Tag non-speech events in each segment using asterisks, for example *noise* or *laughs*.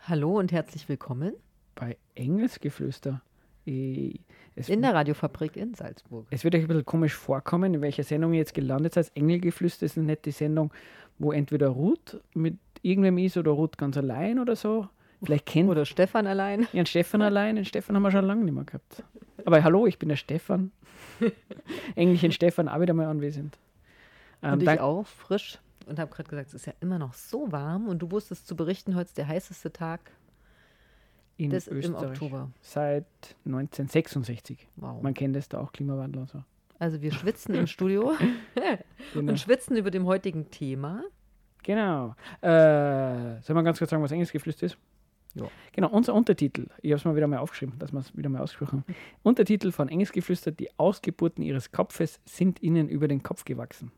Hallo und herzlich willkommen bei Engelsgeflüster. Ich, in der Radiofabrik in Salzburg. Es wird euch ein bisschen komisch vorkommen, in welcher Sendung ihr jetzt gelandet seid. Engelgeflüster ist nicht die Sendung, wo entweder Ruth mit irgendwem ist oder Ruth ganz allein oder so. Vielleicht kennt Oder Stefan allein. Ja, Stefan allein. Den Stefan haben wir schon lange nicht mehr gehabt. Aber hallo, ich bin der Stefan. *laughs* Engelchen Stefan auch wieder mal anwesend. Ähm, und ich auch, frisch. Und habe gerade gesagt, es ist ja immer noch so warm. Und du wusstest zu berichten, heute ist der heißeste Tag in das Österreich. Im Oktober. Seit 1966. Wow. Man kennt es da auch, Klimawandel und so. Also wir schwitzen im Studio *laughs* genau. und schwitzen über dem heutigen Thema. Genau. Äh, soll man ganz kurz sagen, was Engelsgeflüster ist? Ja. Genau, unser Untertitel, ich habe es mal wieder mal aufgeschrieben, dass wir es wieder mal ausgesprochen haben. Untertitel von Engelsgeflüster, die Ausgeburten ihres Kopfes sind ihnen über den Kopf gewachsen.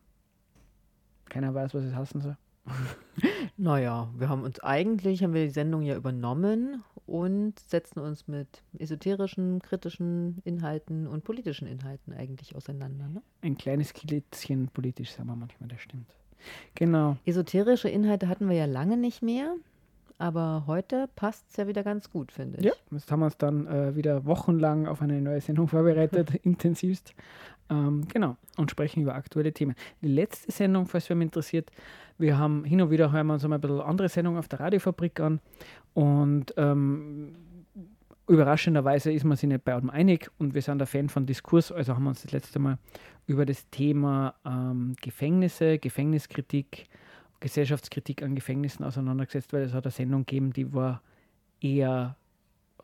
Keiner weiß, was es heißen soll. *laughs* naja, wir haben uns eigentlich, haben wir die Sendung ja übernommen und setzen uns mit esoterischen, kritischen Inhalten und politischen Inhalten eigentlich auseinander. Ne? Ein kleines Kilitzchen politisch, sagen wir manchmal, das stimmt. Genau. Esoterische Inhalte hatten wir ja lange nicht mehr. Aber heute passt es ja wieder ganz gut, finde ich. Ja, jetzt haben wir uns dann äh, wieder wochenlang auf eine neue Sendung *laughs* vorbereitet, *laughs* intensivst. Ähm, genau, und sprechen über aktuelle Themen. Die letzte Sendung, falls wer mich interessiert, wir haben hin und wieder hören wir uns einmal ein bisschen andere Sendungen auf der Radiofabrik an und ähm, überraschenderweise ist man sich nicht bei allem einig und wir sind ein Fan von Diskurs, also haben wir uns das letzte Mal über das Thema ähm, Gefängnisse, Gefängniskritik, Gesellschaftskritik an Gefängnissen auseinandergesetzt, weil es hat eine Sendung gegeben, die war eher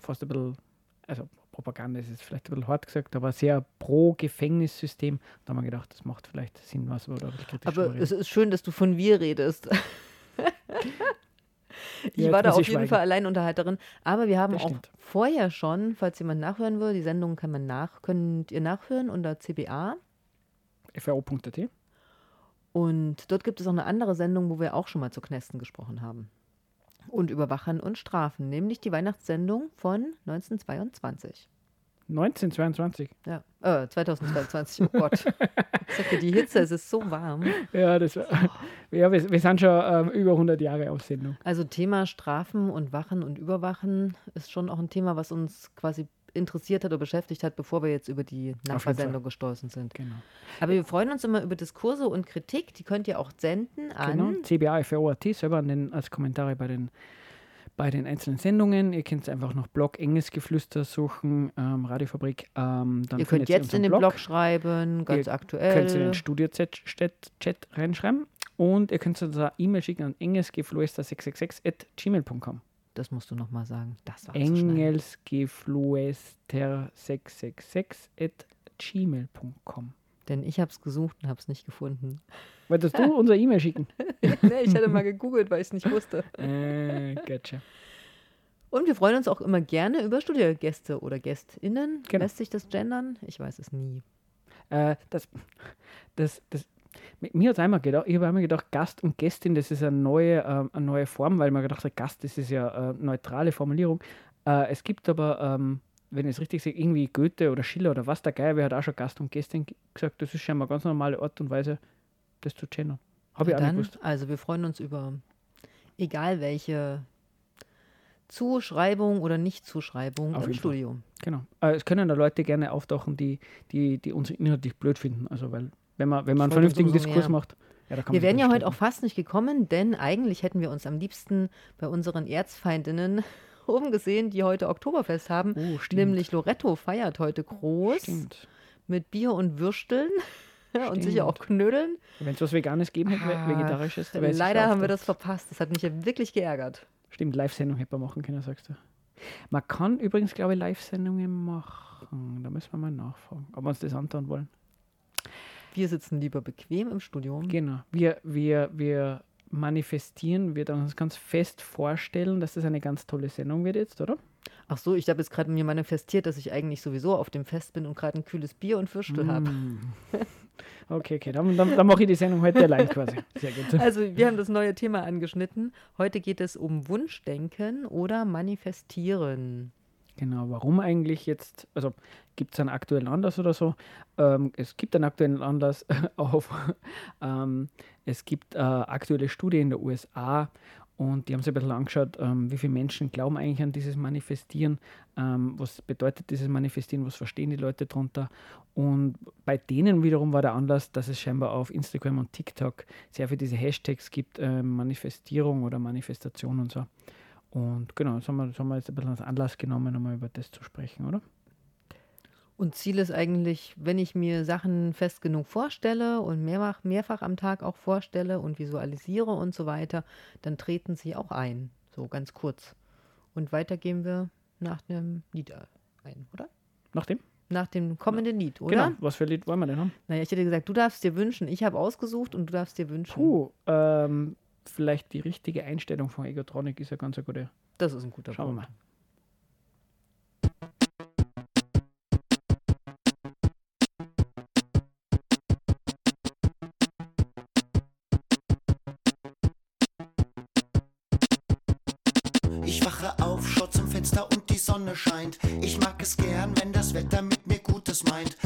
fast ein bisschen, also Propaganda ist jetzt vielleicht ein bisschen hart gesagt, aber sehr pro Gefängnissystem. Da haben wir gedacht, das macht vielleicht Sinn, was wir da kritisch Aber es ist schön, dass du von wir redest. *laughs* ich ja, war da auf jeden schweigen. Fall Alleinunterhalterin. Aber wir haben das auch stimmt. vorher schon, falls jemand nachhören will, die Sendung kann man nach, könnt ihr nachhören unter CBA. fro.at. Und dort gibt es auch eine andere Sendung, wo wir auch schon mal zu Knästen gesprochen haben. Und über Wachen und Strafen, nämlich die Weihnachtssendung von 1922. 1922? Ja, äh, 2022, oh Gott. Ich sagte, die Hitze, es ist so warm. Ja, das, ja wir, wir sind schon ähm, über 100 Jahre auf Sendung. Also Thema Strafen und Wachen und Überwachen ist schon auch ein Thema, was uns quasi interessiert hat oder beschäftigt hat, bevor wir jetzt über die Nachbarsendung gestoßen sind. Genau. Aber wir freuen uns immer über Diskurse und Kritik. Die könnt ihr auch senden an genau. cba.at selber den, als Kommentare bei den bei den einzelnen Sendungen. Ihr könnt einfach noch Blog Engelsgeflüster suchen, ähm, Radiofabrik. Ähm, ihr könnt jetzt in den Blog, Blog schreiben, ganz ihr aktuell. Könnt ihr in den Studio-Chat reinschreiben und ihr könnt uns eine E-Mail schicken an engelsgeflüster666 at gmail.com. Das musst du nochmal sagen. Das war Engelsgefluester666 at gmail.com. Denn ich habe es gesucht und habe es nicht gefunden. Wolltest du unser E-Mail schicken? *laughs* nee, ich hatte mal *laughs* gegoogelt, weil ich es nicht wusste. äh, gotcha. Und wir freuen uns auch immer gerne über Studiogäste oder GästInnen. Genau. Lässt sich das gendern? Ich weiß es nie. Äh, das, das, das, mir hat einmal gedacht, ich habe einmal gedacht, Gast und Gästin, das ist eine neue, äh, eine neue Form, weil man gedacht hat, Gast, das ist ja eine neutrale Formulierung. Äh, es gibt aber, ähm, wenn ich es richtig sehe, irgendwie Goethe oder Schiller oder was der Geier, wer hat auch schon Gast und Gästin gesagt, das ist schon mal eine ganz normale Art und Weise, das zu gendern. Habe ich auch dann, gewusst. Also wir freuen uns über egal welche Zuschreibung oder Nichtzuschreibung Auf im Studium. Genau. Äh, es können da Leute gerne auftauchen, die, die, die uns inhaltlich blöd finden. Also weil wenn man, wenn man einen vernünftigen Diskurs mehr. macht. Ja, wir wären ja heute auch fast nicht gekommen, denn eigentlich hätten wir uns am liebsten bei unseren Erzfeindinnen *laughs* oben gesehen, die heute Oktoberfest haben. Oh, nämlich Loretto feiert heute groß stimmt. mit Bier und Würsteln. *laughs* und sicher auch Knödeln. Wenn es was Veganes geben hätte, ah, Vegetarisches. Leider haben wir das verpasst. Das hat mich ja wirklich geärgert. Stimmt, Live-Sendung hätte man machen können, sagst du. Man kann übrigens, glaube ich, Live-Sendungen machen. Da müssen wir mal nachfragen, ob wir uns das antun wollen. Wir sitzen lieber bequem im Studio. Genau. Wir, wir, wir manifestieren, wir dann uns ganz fest vorstellen, dass das eine ganz tolle Sendung wird jetzt, oder? Ach so, ich habe jetzt gerade mir manifestiert, dass ich eigentlich sowieso auf dem Fest bin und gerade ein kühles Bier und Würstel mm. habe. *laughs* Okay, okay, dann, dann, dann mache ich die Sendung heute allein quasi. Sehr gut. *laughs* Also, wir haben das neue Thema angeschnitten. Heute geht es um Wunschdenken oder Manifestieren. Genau, warum eigentlich jetzt, also gibt es einen aktuellen Anlass oder so? Ähm, es gibt einen aktuellen Anlass *laughs* auf, ähm, es gibt äh, aktuelle Studie in der USA und die haben sich ein bisschen angeschaut, ähm, wie viele Menschen glauben eigentlich an dieses Manifestieren, ähm, was bedeutet dieses Manifestieren, was verstehen die Leute darunter. Und bei denen wiederum war der Anlass, dass es scheinbar auf Instagram und TikTok sehr viele diese Hashtags gibt, äh, Manifestierung oder Manifestation und so. Und genau, das haben wir, das haben wir jetzt ein bisschen als Anlass genommen, um über das zu sprechen, oder? Und Ziel ist eigentlich, wenn ich mir Sachen fest genug vorstelle und mehrfach, mehrfach am Tag auch vorstelle und visualisiere und so weiter, dann treten sie auch ein. So ganz kurz. Und weiter gehen wir nach dem Lied ein, oder? Nach dem? Nach dem kommenden Lied, oder? Genau. Was für ein Lied wollen wir denn haben? Naja, ich hätte gesagt, du darfst dir wünschen. Ich habe ausgesucht und du darfst dir wünschen. Puh, ähm, vielleicht die richtige Einstellung von Egotronic ist ja ganz eine gute. Das ist ein guter Schauen wir mal. Ich wache auf, schau zum Fenster und die Sonne scheint. Ich mag es gern, wenn das Wetter mit mir Gutes meint.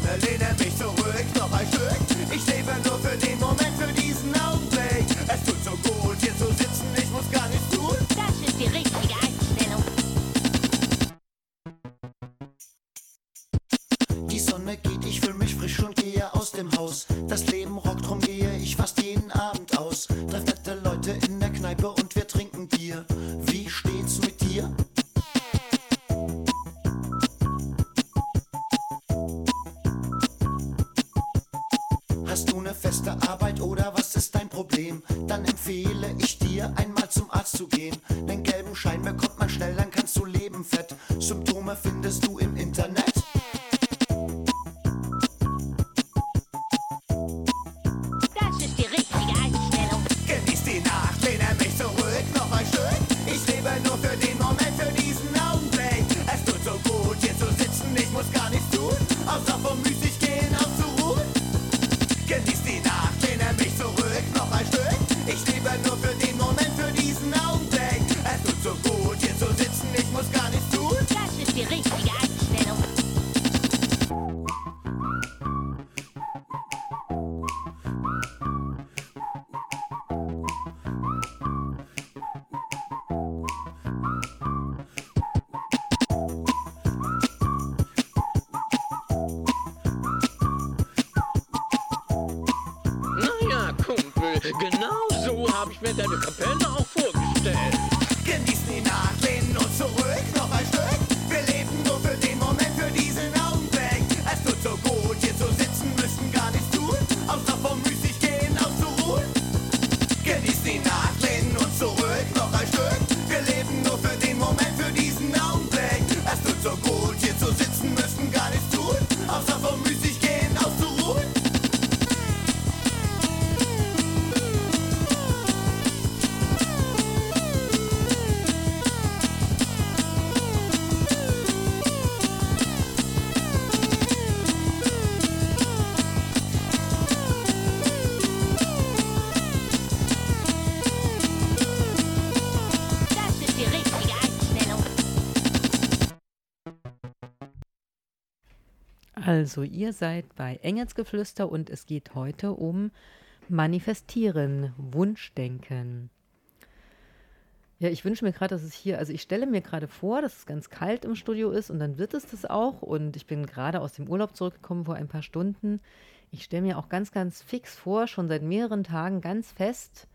Genieß die so habe ich mir deine Kapelle Also, ihr seid bei Engelsgeflüster und es geht heute um Manifestieren, Wunschdenken. Ja, ich wünsche mir gerade, dass es hier, also ich stelle mir gerade vor, dass es ganz kalt im Studio ist und dann wird es das auch. Und ich bin gerade aus dem Urlaub zurückgekommen vor ein paar Stunden. Ich stelle mir auch ganz, ganz fix vor, schon seit mehreren Tagen ganz fest,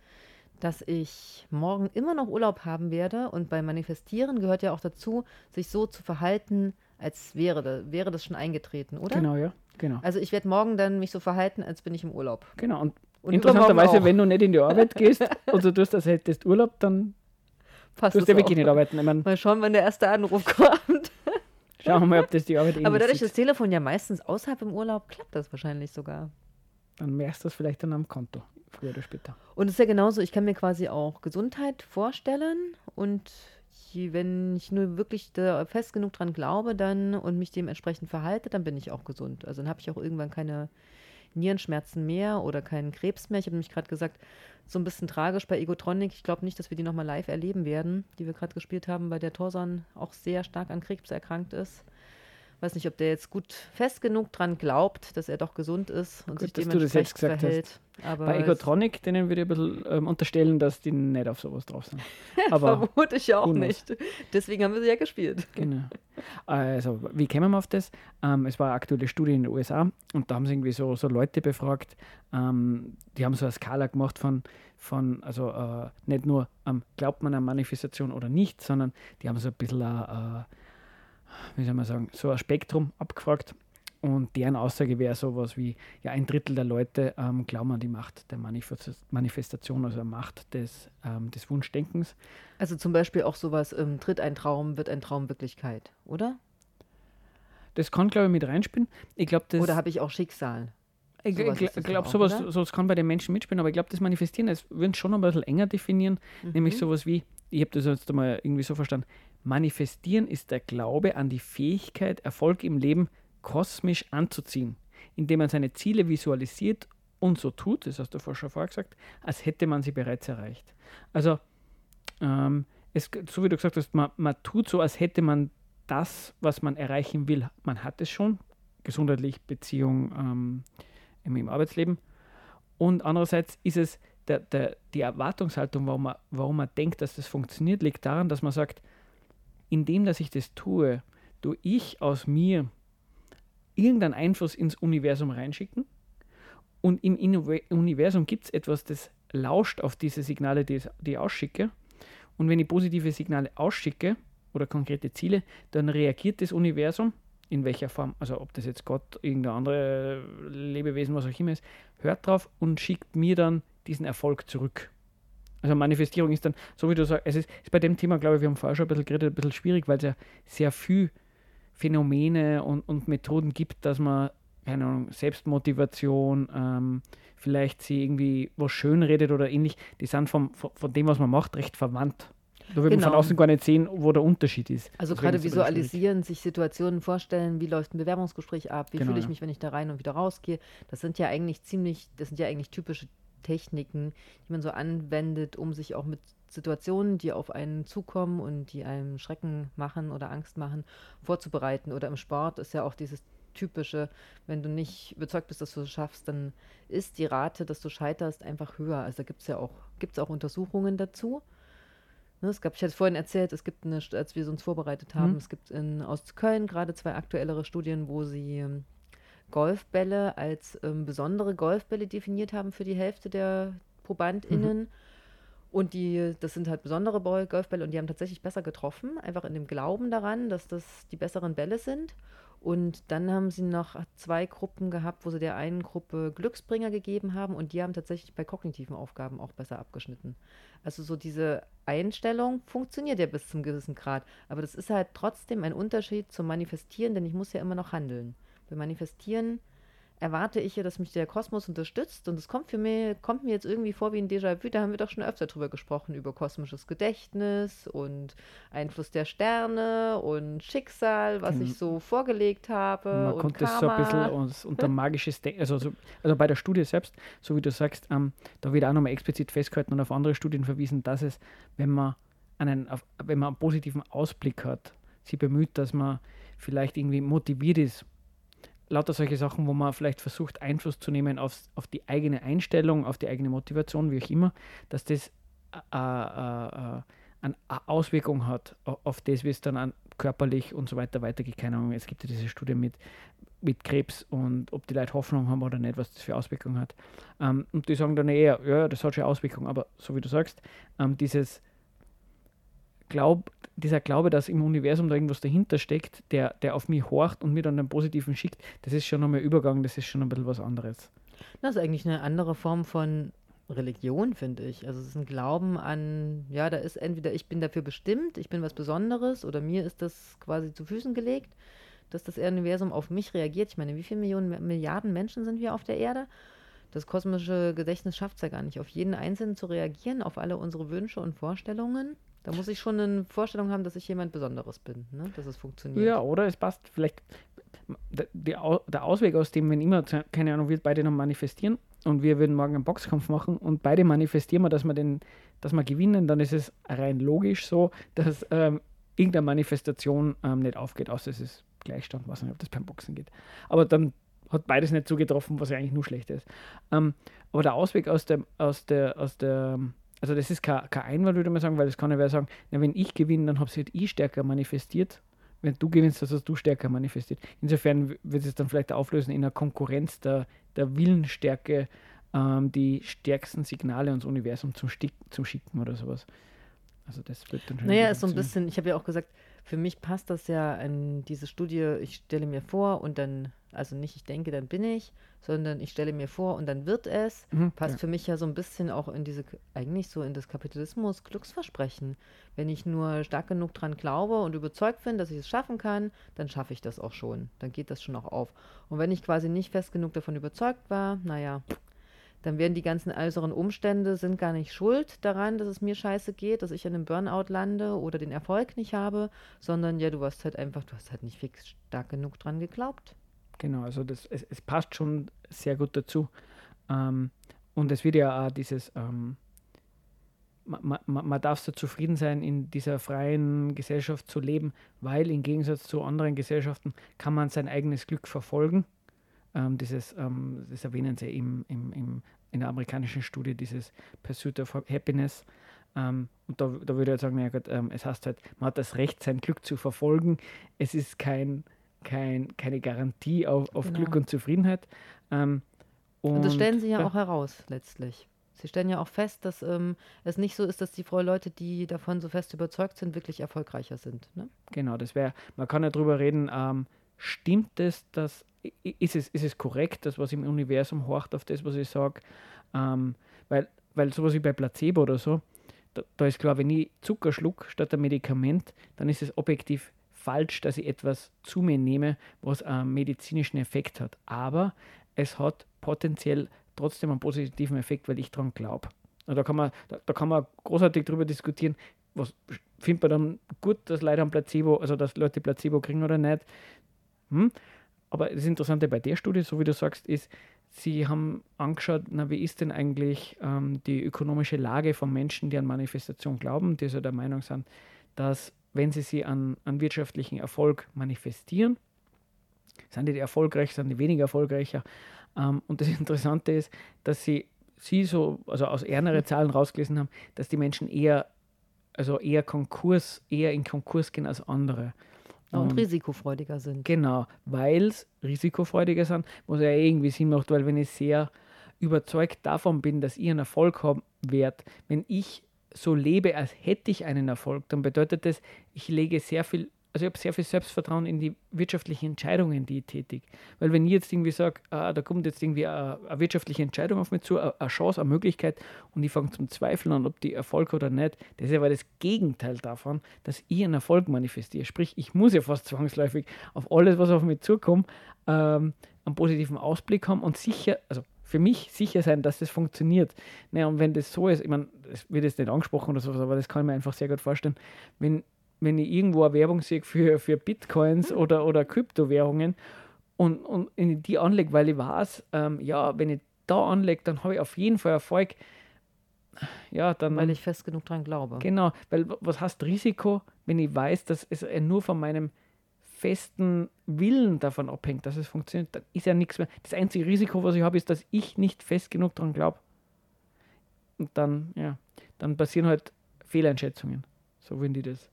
dass ich morgen immer noch Urlaub haben werde. Und beim Manifestieren gehört ja auch dazu, sich so zu verhalten, als wäre, da, wäre das schon eingetreten, oder? Genau, ja. Genau. Also ich werde morgen dann mich so verhalten, als bin ich im Urlaub. Genau. Und, Und interessanterweise, wenn du nicht in die Arbeit gehst *laughs* und du tust, als hättest Urlaub, dann Passt tust das du ja wirklich nicht arbeiten. Ich meine, Mal schauen, wann der erste Anruf *laughs* kommt. schauen wir mal, ob das die Arbeit eh Aber dadurch, dass das Telefon ja meistens außerhalb im Urlaub, klappt das wahrscheinlich sogar. Dann merkst du das vielleicht dann am Konto, früher oder später. Und es ist ja genauso, ich kann mir quasi auch Gesundheit vorstellen und wenn ich nur wirklich fest genug dran glaube dann und mich dementsprechend verhalte, dann bin ich auch gesund. Also dann habe ich auch irgendwann keine Nierenschmerzen mehr oder keinen Krebs mehr. Ich habe nämlich gerade gesagt, so ein bisschen tragisch bei Egotronic. Ich glaube nicht, dass wir die nochmal live erleben werden, die wir gerade gespielt haben, weil der Torsan auch sehr stark an Krebs erkrankt ist. Weiß nicht, ob der jetzt gut fest genug dran glaubt, dass er doch gesund ist und Gut, sich dass du das jetzt dementsprechend verhält. Bei Egotronic, denen würde ich ein bisschen ähm, unterstellen, dass die nicht auf sowas drauf sind. *laughs* Aber Vermute ich ja auch knows? nicht. Deswegen haben wir sie ja gespielt. Genau. Also, wie kämen wir auf das? Ähm, es war eine aktuelle Studie in den USA und da haben sie irgendwie so, so Leute befragt, ähm, die haben so eine Skala gemacht von, von also äh, nicht nur ähm, glaubt man an Manifestation oder nicht, sondern die haben so ein bisschen, äh, wie soll man sagen, so ein Spektrum abgefragt. Und deren Aussage wäre sowas wie, ja, ein Drittel der Leute ähm, glauben an die Macht der Manifest Manifestation, also an Macht des, ähm, des Wunschdenkens. Also zum Beispiel auch sowas, ähm, tritt ein Traum, wird ein Traum Wirklichkeit, oder? Das kann, glaube ich, mit reinspielen. Ich glaube, das. Oder habe ich auch Schicksal? Ich Sowas glaube, ist das glaub, auch, sowas, sowas kann bei den Menschen mitspielen, aber ich glaube, das Manifestieren, das würden schon ein bisschen enger definieren, Mhm. nämlich sowas wie, ich habe das jetzt einmal irgendwie so verstanden, Manifestieren ist der Glaube an die Fähigkeit, Erfolg im Leben kosmisch anzuziehen, indem man seine Ziele visualisiert und so tut, das hast du vorher schon vorher gesagt, als hätte man sie bereits erreicht. Also, ähm, es, so wie du gesagt hast, man, man tut so, als hätte man das, was man erreichen will, man hat es schon, gesundheitlich, Beziehung, ähm, im, im Arbeitsleben. Und andererseits ist es der, der, die Erwartungshaltung, warum man, warum man denkt, dass das funktioniert, liegt daran, dass man sagt, indem dass ich das tue, tue ich aus mir irgendeinen Einfluss ins Universum reinschicken. Und im Universum gibt es etwas, das lauscht auf diese Signale, die, ich ausschicke. Und wenn ich positive Signale ausschicke oder konkrete Ziele, dann reagiert das Universum, in welcher Form, also ob das jetzt Gott, irgendein andere Lebewesen, was auch immer ist, hört drauf und schickt mir dann diesen Erfolg zurück. Also Manifestierung ist dann, so wie du sagst, es ist, ist bei dem Thema, glaube ich, wir haben vorher schon ein bisschen geredet, ein bisschen schwierig, weil es ja sehr viel Phänomene und, und Methoden gibt, dass man, keine Ahnung, Selbstmotivation, ähm, vielleicht sie irgendwie was schön redet oder ähnlich, die sind vom, von, von dem, was man macht, recht verwandt. Da würde man Genau. von außen gar nicht sehen, wo der Unterschied ist. Also Deswegen gerade visualisieren, sich Situationen vorstellen, wie läuft ein Bewerbungsgespräch ab, wie Genau, fühle ich ja. mich, wenn ich da rein und wieder rausgehe. Das sind ja eigentlich ziemlich, das sind ja eigentlich typische Techniken, die man so anwendet, um sich auch mit Situationen, die auf einen zukommen und die einem Schrecken machen oder Angst machen, vorzubereiten. Oder im Sport ist ja auch dieses typische, wenn du nicht überzeugt bist, dass du es schaffst, dann ist die Rate, dass du scheiterst, einfach höher. Also da gibt es ja auch, gibt's auch Untersuchungen dazu. Ne, es gab, ich hatte vorhin erzählt, es gibt eine, als wir uns vorbereitet haben, Mhm. es gibt in, aus Köln gerade zwei aktuellere Studien, wo sie ähm, Golfbälle als ähm, besondere Golfbälle definiert haben für die Hälfte der ProbandInnen. Und die, das sind halt besondere Ball, Golfbälle und die haben tatsächlich besser getroffen, einfach in dem Glauben daran, dass das die besseren Bälle sind. Und dann haben sie noch zwei Gruppen gehabt, wo sie der einen Gruppe Glücksbringer gegeben haben und die haben tatsächlich bei kognitiven Aufgaben auch besser abgeschnitten. Also so diese Einstellung funktioniert ja bis zum gewissen Grad. Aber das ist halt trotzdem ein Unterschied zum Manifestieren, denn ich muss ja immer noch handeln. Beim Manifestieren erwarte ich ja, dass mich der Kosmos unterstützt und es kommt für mich, kommt mir jetzt irgendwie vor wie ein Déjà-vu, da haben wir doch schon öfter drüber gesprochen, über kosmisches Gedächtnis und Einfluss der Sterne und Schicksal, was Genau. ich so vorgelegt habe Man und konnte es so ein Karma. bisschen unter *laughs* magisches Denken, also, so, also bei der Studie selbst, so wie du sagst, ähm, da wird auch nochmal explizit festgehalten und auf andere Studien verwiesen, dass es, wenn man einen, auf, wenn man einen positiven Ausblick hat, sich bemüht, dass man vielleicht irgendwie motiviert ist, lauter solche Sachen, wo man vielleicht versucht, Einfluss zu nehmen aufs, auf die eigene Einstellung, auf die eigene Motivation, wie auch immer, dass das äh, äh, äh, eine Auswirkung hat au- auf das, wie es dann an, körperlich und so weiter weitergeht. Keine Ahnung, es gibt ja diese Studie mit, mit Krebs und ob die Leute Hoffnung haben oder nicht, was das für Auswirkungen hat. Ähm, und die sagen dann eher, ja, das hat schon Auswirkungen, aber so wie du sagst, ähm, dieses Glaub, dieser Glaube, dass im Universum da irgendwas dahinter steckt, der, der auf mich horcht und mir dann einen positiven schickt, das ist schon nochmal Übergang, das ist schon ein bisschen was anderes. Das ist eigentlich eine andere Form von Religion, finde ich. Also es ist ein Glauben an, ja, da ist entweder ich bin dafür bestimmt, ich bin was Besonderes oder mir ist das quasi zu Füßen gelegt, dass das Universum auf mich reagiert. Ich meine, wie viele Millionen, Milliarden Menschen sind wir auf der Erde? Das kosmische Gedächtnis schafft es ja gar nicht, auf jeden Einzelnen zu reagieren, auf alle unsere Wünsche und Vorstellungen. Da muss ich schon eine Vorstellung haben, dass ich jemand Besonderes bin, ne? dass es funktioniert. Ja, oder es passt vielleicht der, Ausweg aus dem, wenn immer, keine Ahnung, wir beide noch manifestieren und wir würden morgen einen Boxkampf machen und beide manifestieren wir, dass wir, den, dass wir gewinnen, dann ist es rein logisch so, dass ähm, irgendeine Manifestation ähm, nicht aufgeht, außer es ist Gleichstand, weiß nicht, ob das beim Boxen geht. Aber dann hat beides nicht zugetroffen, was ja eigentlich nur schlecht ist. Ähm, aber der Ausweg aus der, aus der, aus der, also das ist kein, kein Einwand, würde man sagen, weil das kann ja wer sagen, na, wenn ich gewinne, dann habe ich halt ich stärker manifestiert wenn du gewinnst, dass du stärker manifestiert. Insofern wird es dann vielleicht auflösen in einer Konkurrenz der, der Willensstärke, ähm, die stärksten Signale ans Universum zum, Stick, zum Schicken oder sowas. Also das wird dann schon. Naja, ist so ein bisschen, ich habe ja auch gesagt, für mich passt das ja an diese Studie, ich stelle mir vor und dann also nicht, ich denke, dann bin ich, sondern ich stelle mir vor und dann wird es. Mhm, Passt ja. für mich ja so ein bisschen auch in diese, eigentlich so in das Kapitalismus Glücksversprechen. Wenn ich nur stark genug dran glaube und überzeugt bin, dass ich es schaffen kann, dann schaffe ich das auch schon. Dann geht das schon auch auf. Und wenn ich quasi nicht fest genug davon überzeugt war, naja, dann werden die ganzen äußeren Umstände sind gar nicht schuld daran, dass es mir scheiße geht, dass ich in einem Burnout lande oder den Erfolg nicht habe, sondern ja, du warst halt einfach, du hast halt nicht fix stark genug dran geglaubt. Genau, also das, es, es passt schon sehr gut dazu. Ähm, und es wird ja auch dieses, ähm, man, man, man darf so zufrieden sein, in dieser freien Gesellschaft zu leben, weil im Gegensatz zu anderen Gesellschaften kann man sein eigenes Glück verfolgen. Ähm, ähm, das erwähnen sie im, im, im, in der amerikanischen Studie, dieses Pursuit of Happiness. Ähm, und da, da würde ich sagen, ja Gott, ähm, es heißt halt, man hat das Recht, sein Glück zu verfolgen. Es ist kein kein, keine Garantie auf, auf genau. Glück und Zufriedenheit. Ähm, und, und, das stellen sie ja, ja, auch heraus letztlich. Sie stellen ja auch fest, dass ähm, es nicht so ist, dass die Leute, die davon so fest überzeugt sind, wirklich erfolgreicher sind. Ne? Genau, das wäre, man kann ja drüber reden, ähm, stimmt es, dass, ist es, ist es korrekt, das, was im Universum horcht auf das, was ich sage? Ähm, weil, weil sowas wie bei Placebo oder so, da, da, ist klar, wenn ich Zucker schluck statt ein Medikament, dann ist es objektiv falsch, dass ich etwas zu mir nehme, was einen medizinischen Effekt hat. Aber es hat potenziell trotzdem einen positiven Effekt, weil ich daran glaube. Da kann, man, da, da, kann man großartig darüber diskutieren, was findet man dann gut, dass Leute ein Placebo, also dass Leute Placebo kriegen oder nicht. Hm? Aber das Interessante bei der Studie, so wie du sagst, ist, sie haben angeschaut, na, wie ist denn eigentlich ähm, die ökonomische Lage von Menschen, die an Manifestation glauben, die so der Meinung sind, dass wenn sie sie an, an wirtschaftlichen Erfolg manifestieren. Sind die erfolgreich, sind die weniger erfolgreicher. Ähm, und das *laughs* Interessante ist, dass sie, sie so, also aus ärmeren Zahlen rausgelesen haben, dass die Menschen eher, also eher Konkurs, eher in Konkurs gehen als andere. Und, und risikofreudiger sind. Genau, weil es risikofreudiger sind, was ja irgendwie Sinn macht, weil wenn ich sehr überzeugt davon bin, dass ich einen Erfolg haben werde, wenn ich so lebe, als hätte ich einen Erfolg, dann bedeutet das, ich lege sehr viel, also ich habe sehr viel Selbstvertrauen in die wirtschaftlichen Entscheidungen, die ich tätige. Weil wenn ich jetzt irgendwie sage, ah, da kommt jetzt irgendwie eine, eine, wirtschaftliche Entscheidung auf mich zu, eine Chance, eine Möglichkeit und ich fange zum Zweifeln an, ob die Erfolg oder nicht, das ist ja das Gegenteil davon, dass ich einen Erfolg manifestiere. Sprich, ich muss ja fast zwangsläufig auf alles, was auf mich zukommt, ähm, einen positiven Ausblick haben und sicher, also für mich sicher sein, dass das funktioniert. Naja, und wenn das so ist, ich meine, es wird jetzt nicht angesprochen oder sowas, aber das kann ich mir einfach sehr gut vorstellen, wenn, wenn ich irgendwo eine Werbung sehe für, für Bitcoins hm. oder, oder Kryptowährungen und, und in die anlege, weil ich weiß, ähm, ja, wenn ich da anlege, dann habe ich auf jeden Fall Erfolg. Ja, dann, weil ich fest genug dran glaube. Genau, weil was heißt Risiko, wenn ich weiß, dass es nur von meinem festen Willen davon abhängt, dass es funktioniert, dann ist ja nichts mehr. Das einzige Risiko, was ich habe, ist, dass ich nicht fest genug daran glaube. Und dann, ja, dann passieren halt Fehleinschätzungen. So würden die das,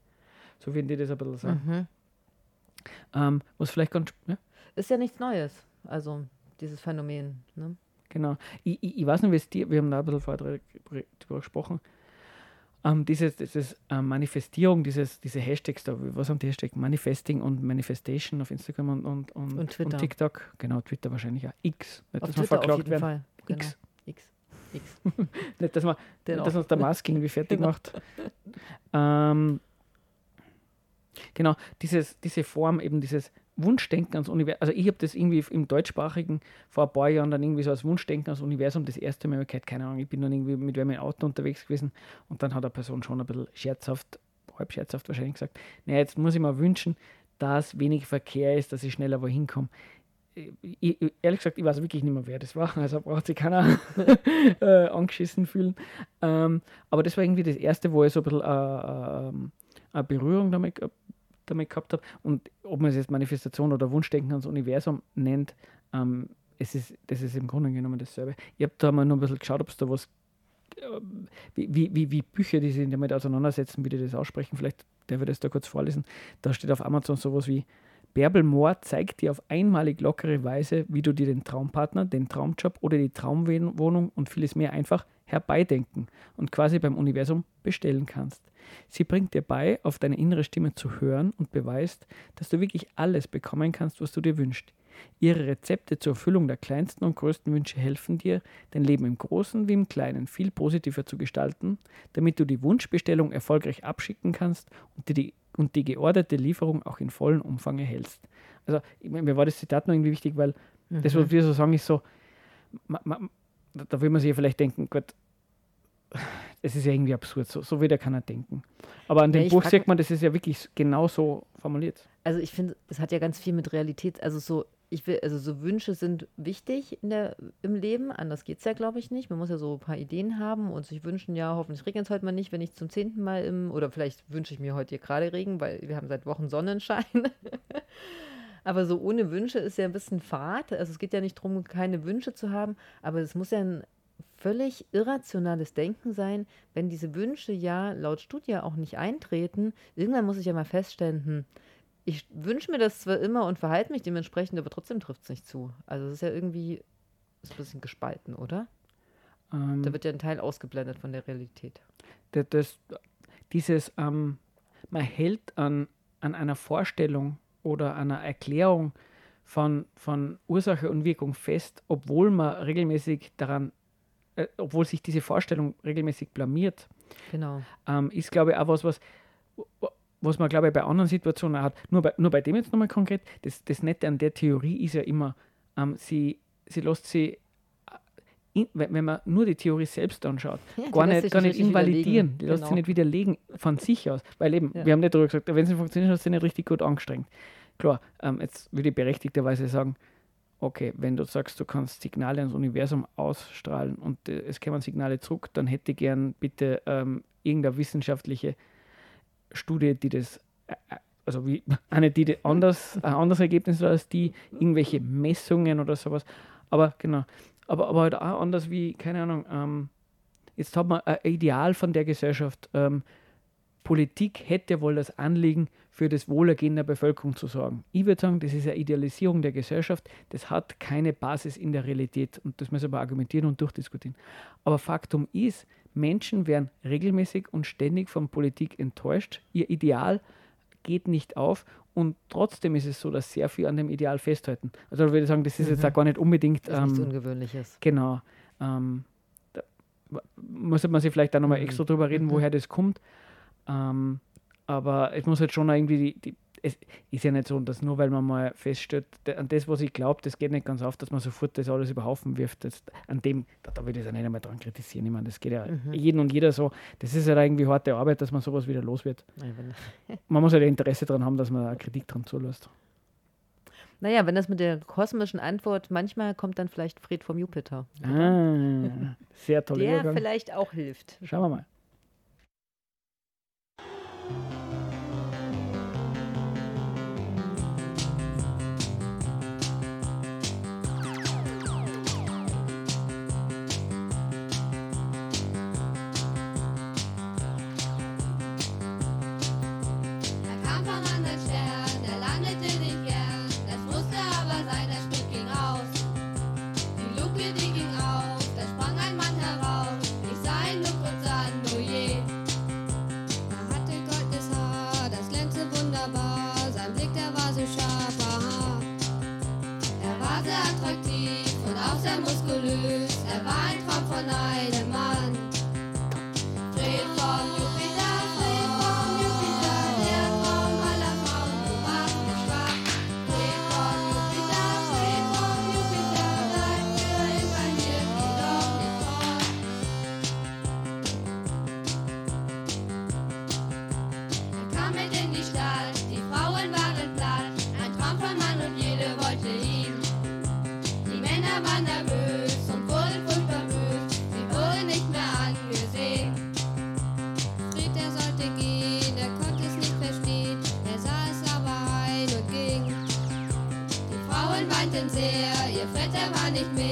so würden die das ein bisschen sagen. Mhm. Ähm, was vielleicht ganz. Ja? Ist ja nichts Neues, also dieses Phänomen. Ne? Genau. Ich, ich, ich weiß nicht, wie es dir, wir haben da ein bisschen vorher drüber gesprochen. ähm, dieses, dieses ähm, Manifestierung, dieses, diese Hashtags da, was haben die Hashtags? Manifesting und Manifestation auf Instagram und, und, und, Und Twitter. TikTok. Genau, Twitter wahrscheinlich auch. X. Nicht, Auf dass Twitter auf jeden werden. Fall. Genau. X. X. X. *laughs* Nicht, dass, Den nicht, dass uns der Mask irgendwie fertig Genau. macht. Ähm, genau, dieses, diese Form, eben dieses Wunschdenken ans Universum. Also ich habe das irgendwie im deutschsprachigen vor ein paar Jahren dann irgendwie so als Wunschdenken ans Universum das erste Mal gehört. Keine Ahnung, ich bin dann irgendwie mit im Auto unterwegs gewesen und dann hat eine Person schon ein bisschen scherzhaft, halb scherzhaft wahrscheinlich gesagt, naja, jetzt muss ich mir wünschen, dass wenig Verkehr ist, dass ich schneller wohin komme. Ich, ich, ehrlich gesagt, ich weiß wirklich nicht mehr, wer das war. Also braucht sich keiner *laughs* äh, angeschissen fühlen. Ähm, aber das war irgendwie das Erste, wo ich so ein bisschen äh, ähm, eine Berührung damit, damit gehabt habe. Und ob man es jetzt Manifestation oder Wunschdenken ans Universum nennt, ähm, es ist, das ist im Grunde genommen dasselbe. Ich habe da mal noch ein bisschen geschaut, ob es da was, ähm, wie, wie, wie, wie Bücher, die sich damit auseinandersetzen, wie die das aussprechen. Vielleicht darf ich das da kurz vorlesen. Da steht auf Amazon sowas wie Bärbel Mohr zeigt dir auf einmalig lockere Weise, wie du dir den Traumpartner, den Traumjob oder die Traumwohnung und vieles mehr einfach herbeidenken und quasi beim Universum bestellen kannst. Sie bringt dir bei, auf deine innere Stimme zu hören und beweist, dass du wirklich alles bekommen kannst, was du dir wünschst. Ihre Rezepte zur Erfüllung der kleinsten und größten Wünsche helfen dir, dein Leben im Großen wie im Kleinen viel positiver zu gestalten, damit du die Wunschbestellung erfolgreich abschicken kannst und dir die, und die georderte Lieferung auch in vollem Umfang erhältst. Also, mir war das Zitat noch irgendwie wichtig, weil das, was wir so sagen, ist so, ma, ma, da will man sich ja vielleicht denken, Gott, es ist ja irgendwie absurd, so, so will keiner denken. Aber an Ja, dem Buch sieht man, das ist ja wirklich genau so formuliert. Also ich finde, es hat ja ganz viel mit Realität, also so, ich will, also so Wünsche sind wichtig in der, im Leben, anders geht es ja, glaube ich, nicht. Man muss ja so ein paar Ideen haben und sich wünschen, ja, hoffentlich regnet es heute mal nicht, wenn ich zum zehnten Mal im, oder vielleicht wünsche ich mir heute hier gerade Regen, weil wir haben seit Wochen Sonnenschein. *laughs* aber so ohne Wünsche ist ja ein bisschen fad. Also es geht ja nicht darum, keine Wünsche zu haben, aber es muss ja ein völlig irrationales Denken sein, wenn diese Wünsche ja laut Studie auch nicht eintreten. Irgendwann muss ich ja mal feststellen, hm, ich wünsche mir das zwar immer und verhalte mich dementsprechend, aber trotzdem trifft es nicht zu. Also es ist ja irgendwie ist ein bisschen gespalten, oder? Ähm, Da wird ja ein Teil ausgeblendet von der Realität. das, das, dieses, ähm, man hält an, an einer Vorstellung oder einer Erklärung von, von Ursache und Wirkung fest, obwohl man regelmäßig daran, äh, obwohl sich diese Vorstellung regelmäßig blamiert, Genau. ähm, ist, glaube ich, auch was, was, was man, glaube ich, bei anderen Situationen hat. Nur bei, nur bei dem jetzt nochmal konkret, das, das Nette an der Theorie ist ja immer, ähm, sie, sie lässt sie, äh, in, wenn, man nur die Theorie selbst anschaut, Ja, gar nicht, gar nicht invalidieren, die lässt sie Genau. nicht widerlegen von sich aus. Weil eben, Ja. wir haben nicht darüber gesagt, wenn sie funktioniert, hast du sie nicht richtig gut angestrengt. Klar, ähm, jetzt würde ich berechtigterweise sagen, okay, wenn du sagst, du kannst Signale ans Universum ausstrahlen und äh, es kommen Signale zurück, dann hätte ich gern bitte ähm, irgendeine wissenschaftliche Studie, die das, äh, äh, also wie, *laughs* eine, die anders, ein anderes Ergebnis hat als die, irgendwelche Messungen oder sowas. Aber genau, aber, aber halt auch anders wie, keine Ahnung, ähm, jetzt hat man ein Ideal von der Gesellschaft. Ähm, Politik hätte wohl das Anliegen, für das Wohlergehen der Bevölkerung zu sorgen. Ich würde sagen, das ist eine Idealisierung der Gesellschaft, das hat keine Basis in der Realität und das müssen wir argumentieren und durchdiskutieren. Aber Faktum ist, Menschen werden regelmäßig und ständig von Politik enttäuscht. Ihr Ideal geht nicht auf und trotzdem ist es so, dass sehr viel an dem Ideal festhalten. Also da würde ich sagen, das ist jetzt auch gar nicht unbedingt Das ist nichts ähm, Ungewöhnliches. Genau. Ähm, da muss man sich vielleicht auch nochmal Mhm. extra drüber reden, woher das kommt. Ähm, aber es muss halt schon irgendwie die, die. Es ist ja nicht so, dass nur weil man mal feststellt, an das, was ich glaube, das geht nicht ganz auf, dass man sofort das alles über den Haufen wirft. Das, an dem, da, da will ich es ja nicht einmal dran kritisieren. Ich meine, das geht ja jeden und jeder so. Das ist ja irgendwie harte Arbeit, dass man sowas wieder los wird. Man muss halt Interesse daran haben, dass man Kritik dran zulässt. Naja, wenn das mit der kosmischen Antwort, manchmal kommt dann vielleicht Fred vom Jupiter. Ah, sehr toller Der Übergang. vielleicht auch hilft. Schauen wir mal. er war nicht mehr.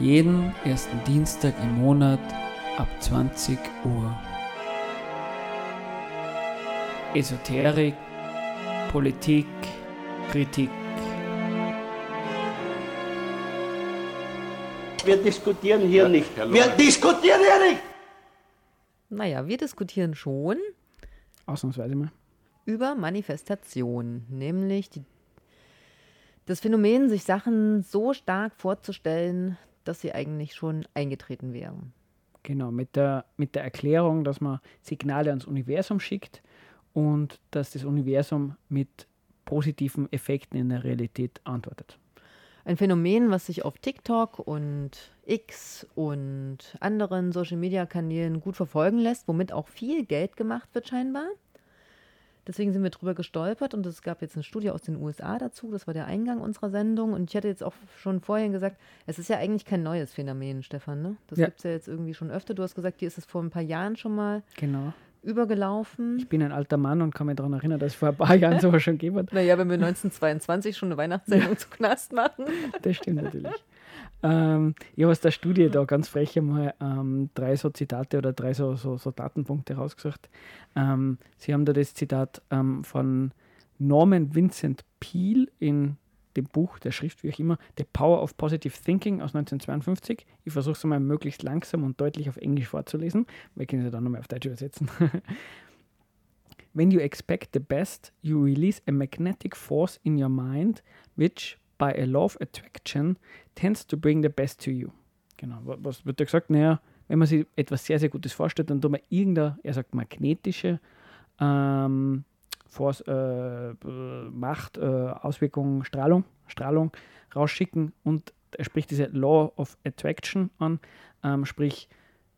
Jeden ersten Dienstag im Monat ab 20 Uhr. Esoterik, Politik, Kritik. Wir diskutieren hier nicht. Wir diskutieren hier nicht! Naja, wir diskutieren schon Ausnahmsweise mal. über Manifestation, nämlich die, das Phänomen, sich Sachen so stark vorzustellen, dass sie eigentlich schon eingetreten wären. Genau, mit der, mit der Erklärung, dass man Signale ans Universum schickt und dass das Universum mit positiven Effekten in der Realität antwortet. Ein Phänomen, was sich auf TikTok und X und anderen Social-Media-Kanälen gut verfolgen lässt, womit auch viel Geld gemacht wird scheinbar. Deswegen sind wir drüber gestolpert und es gab jetzt eine Studie aus den USA dazu. Das war der Eingang unserer Sendung. Und ich hatte jetzt auch schon vorhin gesagt, es ist ja eigentlich kein neues Phänomen, Stefan. Ne? Das Ja. gibt es ja jetzt irgendwie schon öfter. Du hast gesagt, dir ist es vor ein paar Jahren schon mal Genau. übergelaufen. Ich bin ein alter Mann und kann mich daran erinnern, dass es vor ein paar Jahren sowas schon gegeben hat. *laughs* Naja, wenn wir 1922 schon eine Weihnachtssendung zu Knast machen. Das stimmt natürlich. Ähm, ich habe aus der Studie da ganz frech einmal ähm, drei so Zitate oder drei so, so, so Datenpunkte rausgesucht. Ähm, Sie haben da das Zitat ähm, von Norman Vincent Peale in dem Buch, der Schrift, wie auch immer, The Power of Positive Thinking aus 1952. Ich versuche es mal möglichst langsam und deutlich auf Englisch vorzulesen. Wir können es dann nochmal auf Deutsch übersetzen. *laughs* When you expect the best, you release a magnetic force in your mind, which, by a law of attraction, tends to bring the best to you. Genau, wa- was wird da gesagt? Naja, wenn man sich etwas sehr, sehr Gutes vorstellt, dann tut man irgendeine, er sagt magnetische ähm, Force, äh, Macht, äh, Auswirkung, Strahlung, Strahlung rausschicken und er spricht diese Law of Attraction an, ähm, sprich,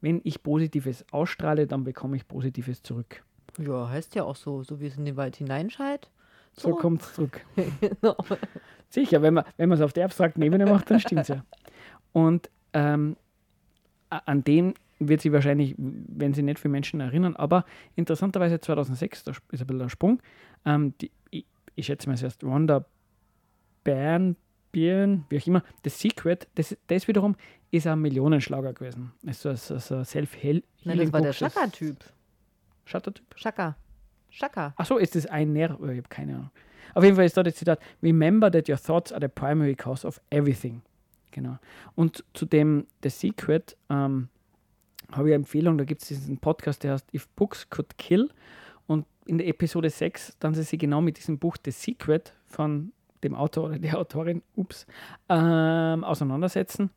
wenn ich Positives ausstrahle, dann bekomme ich Positives zurück. Ja, heißt ja auch so, so wie es in den Wald hineinschallt. So kommt es zurück. *laughs* Genau. Sicher, wenn man wenn es auf der abstrakten Ebene macht, dann stimmt es ja. Und ähm, an den wird sie wahrscheinlich, wenn sie nicht viele Menschen erinnern, aber interessanterweise 2006, da ist ein bisschen ein Sprung, ähm, die, ich, ich schätze mal, es heißt Rhonda Byrne, Byrne, wie auch immer, The Secret, das, das wiederum ist ein Millionenschlager gewesen. Also, so, so, so self-healing Nein, das war der Book, das- Schaka-Typ. Schaka. Ach so, ist das ein Nerv? Ich habe keine Ahnung. Auf jeden Fall ist da das Zitat: Remember that your thoughts are the primary cause of everything. Genau. Und zu dem The Secret ähm, habe ich eine Empfehlung: da gibt es diesen Podcast, der heißt If Books Could Kill. Und in der Episode 6 dann sie sich genau mit diesem Buch The Secret von dem Autor oder der Autorin, ups, ähm, auseinandersetzen.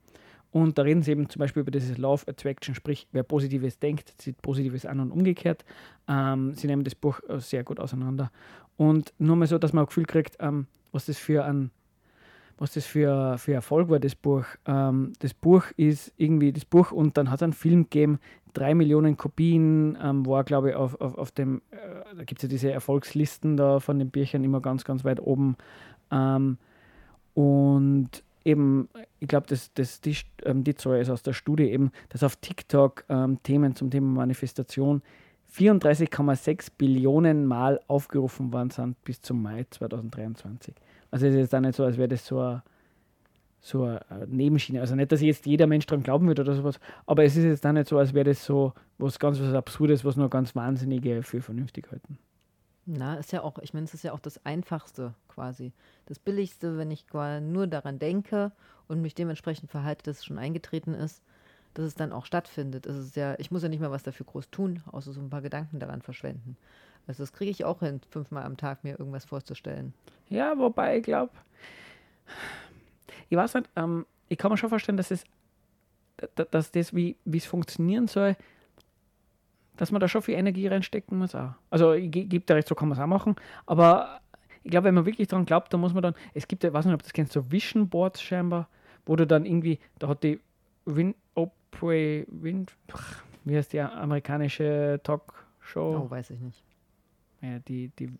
Und da reden sie eben zum Beispiel über dieses Law of Attraction, sprich, wer Positives denkt, zieht Positives an und umgekehrt. Ähm, sie nehmen das Buch äh, sehr gut auseinander. Und nur mal so, dass man ein Gefühl kriegt, ähm, was das für ein, was das für, für Erfolg war, das Buch. Ähm, das Buch ist irgendwie das Buch und dann hat es einen Film gegeben, drei Millionen Kopien, ähm, war glaube ich auf, auf, auf dem, äh, da gibt es ja diese Erfolgslisten da von den Büchern immer ganz, ganz weit oben. Ähm, und eben, ich glaube, das, das, die, ähm, die Zahl ist aus der Studie eben, dass auf TikTok ähm, Themen zum Thema Manifestation 34,6 Billionen Mal aufgerufen worden sind bis zum Mai 2023. Also es ist jetzt auch nicht so, als wäre das so eine, so eine Nebenschiene. Also nicht, dass jetzt jeder Mensch dran glauben würde oder sowas, aber es ist jetzt auch nicht so, als wäre das so was ganz was Absurdes, was nur ganz Wahnsinnige für vernünftig halten. Na, ist ja auch, ich meine, es ist ja auch das Einfachste quasi. Das Billigste, wenn ich nur daran denke und mich dementsprechend verhalte, dass es schon eingetreten ist, dass es dann auch stattfindet. Es ist ja, ich muss ja nicht mal was dafür groß tun, außer so ein paar Gedanken daran verschwenden. Also das kriege ich auch hin, fünfmal am Tag mir irgendwas vorzustellen. Ja, wobei ich glaube, ich weiß nicht, ähm, ich kann mir schon vorstellen, dass es, da- dass das, wie es funktionieren soll, dass man da schon viel Energie reinstecken muss auch. Also ich ge- gebe dir recht, so kann man es auch machen, aber ich glaube, wenn man wirklich dran glaubt, dann muss man dann, es gibt ja, ich weiß nicht, ob das kennst, so Vision Boards scheinbar, wo du dann irgendwie, da hat die Win, Oprah, Win, wie heißt die amerikanische Talkshow? Oh, weiß ich nicht. Ja, die, die,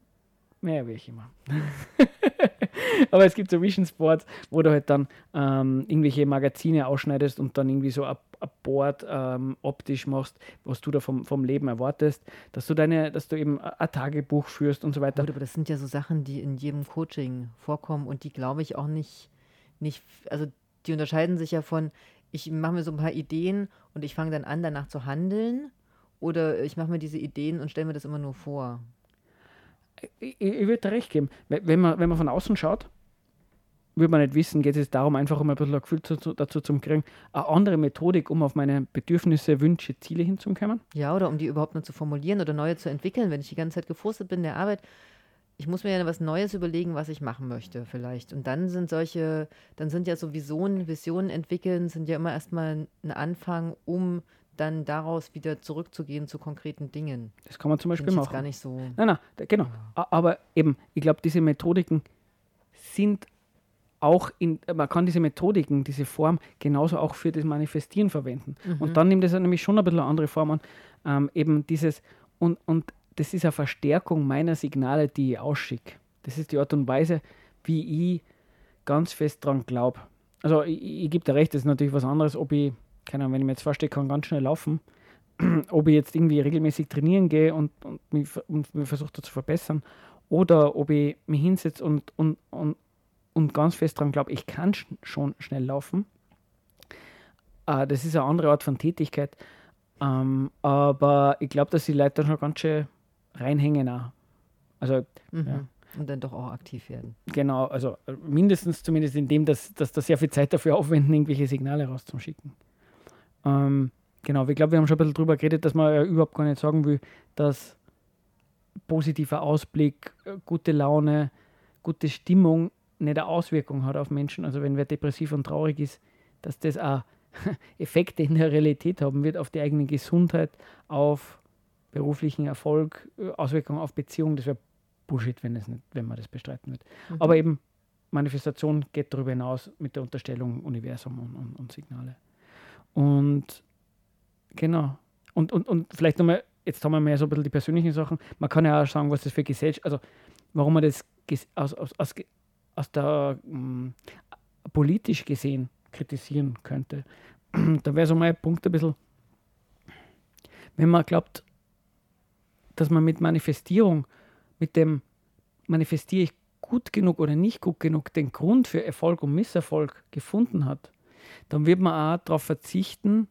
ja, wie ich immer. *laughs* Aber es gibt so Vision Sports, wo du halt dann ähm, irgendwelche Magazine ausschneidest und dann irgendwie so ein Board ähm, optisch machst, was du da vom, vom Leben erwartest, dass du deine, dass du eben ein Tagebuch führst und so weiter. Gut, aber das sind ja so Sachen, die in jedem Coaching vorkommen und die glaube ich auch nicht, nicht, also die unterscheiden sich ja von, ich mache mir so ein paar Ideen und ich fange dann an, danach zu handeln oder ich mache mir diese Ideen und stelle mir das immer nur vor. ich, ich würde recht geben. Wenn man, wenn man von außen schaut, würde man nicht wissen, geht es darum, einfach um ein bisschen ein Gefühl zu, zu, dazu zu kriegen, eine andere Methodik, um auf meine Bedürfnisse, Wünsche, Ziele hinzukommen. Ja, oder um die überhaupt nur zu formulieren oder neue zu entwickeln, wenn ich die ganze Zeit gefrustet bin in der Arbeit. Ich muss mir ja was Neues überlegen, was ich machen möchte, vielleicht. Und dann sind solche, dann sind ja so Visionen, Visionen entwickeln, sind ja immer erstmal ein Anfang, um dann daraus wieder zurückzugehen zu konkreten Dingen. Das kann man zum Beispiel Finde ich jetzt machen. gar nicht so. Nein, nein, genau. Aber eben, ich glaube, diese Methodiken sind auch in, man kann diese Methodiken, diese Form genauso auch für das Manifestieren verwenden. Und dann nimmt es nämlich schon ein bisschen eine andere Form an. Ähm, eben dieses, und, und das ist eine Verstärkung meiner Signale, die ich ausschicke. Das ist die Art und Weise, wie ich ganz fest dran glaube. Also ich, ich, gebe dir recht, das ist natürlich was anderes, ob ich, keine Ahnung, wenn ich mir jetzt vorstelle, kann ganz schnell laufen, *clears throat* ob ich jetzt irgendwie regelmäßig trainieren gehe und, und mich, und mich versuche zu verbessern oder ob ich mich hinsetze und, und, und, und ganz fest daran glaube, ich kann sch schon schnell laufen. Äh, das ist eine andere Art von Tätigkeit. Ähm, aber ich glaube, dass die Leute da schon ganz schön reinhängen auch. Also Mhm. Ja. Und dann doch auch aktiv werden. genau, also äh, mindestens zumindest in dem, dass, dass da sehr viel Zeit dafür aufwenden, irgendwelche Signale rauszuschicken. Ähm, genau, ich glaube, wir haben schon ein bisschen drüber geredet, dass man ja überhaupt gar nicht sagen will, dass positiver Ausblick, äh, gute Laune, gute Stimmung nicht eine Auswirkung hat auf Menschen. Also wenn wer depressiv und traurig ist, dass das auch *laughs* Effekte in der Realität haben wird auf die eigene Gesundheit, auf beruflichen Erfolg, äh, Auswirkungen auf Beziehungen. Das wäre Bullshit, wenn, es nicht, wenn man das bestreiten wird. Aber eben, Manifestation geht darüber hinaus mit der Unterstellung Universum und, und, und Signale. Und genau. Und, und, und vielleicht nochmal, jetzt haben wir mehr so ein bisschen die persönlichen Sachen. Man kann ja auch sagen, was das für Gesellschaft, also warum man das aus, aus, aus, aus der mh, politisch gesehen kritisieren könnte. *clears throat* da wäre so mein Punkt ein bisschen, wenn man glaubt, dass man mit Manifestierung, mit dem manifestiere ich gut genug oder nicht gut genug den Grund für Erfolg und Misserfolg gefunden hat, dann wird man auch darauf verzichten,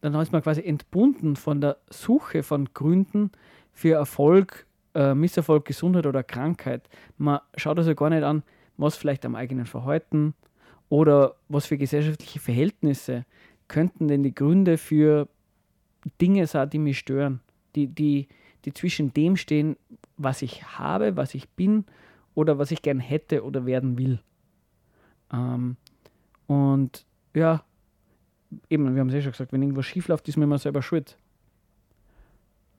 dann ist man quasi entbunden von der Suche von Gründen für Erfolg, äh, Misserfolg, Gesundheit oder Krankheit. Man schaut also gar nicht an, was vielleicht am eigenen Verhalten oder was für gesellschaftliche Verhältnisse könnten denn die Gründe für Dinge sein, die mich stören, die, die, die zwischen dem stehen, was ich habe, was ich bin oder was ich gern hätte oder werden will. Ähm, und ja, eben, wir haben es eh schon gesagt, wenn irgendwas schief läuft, ist man immer selber schuld.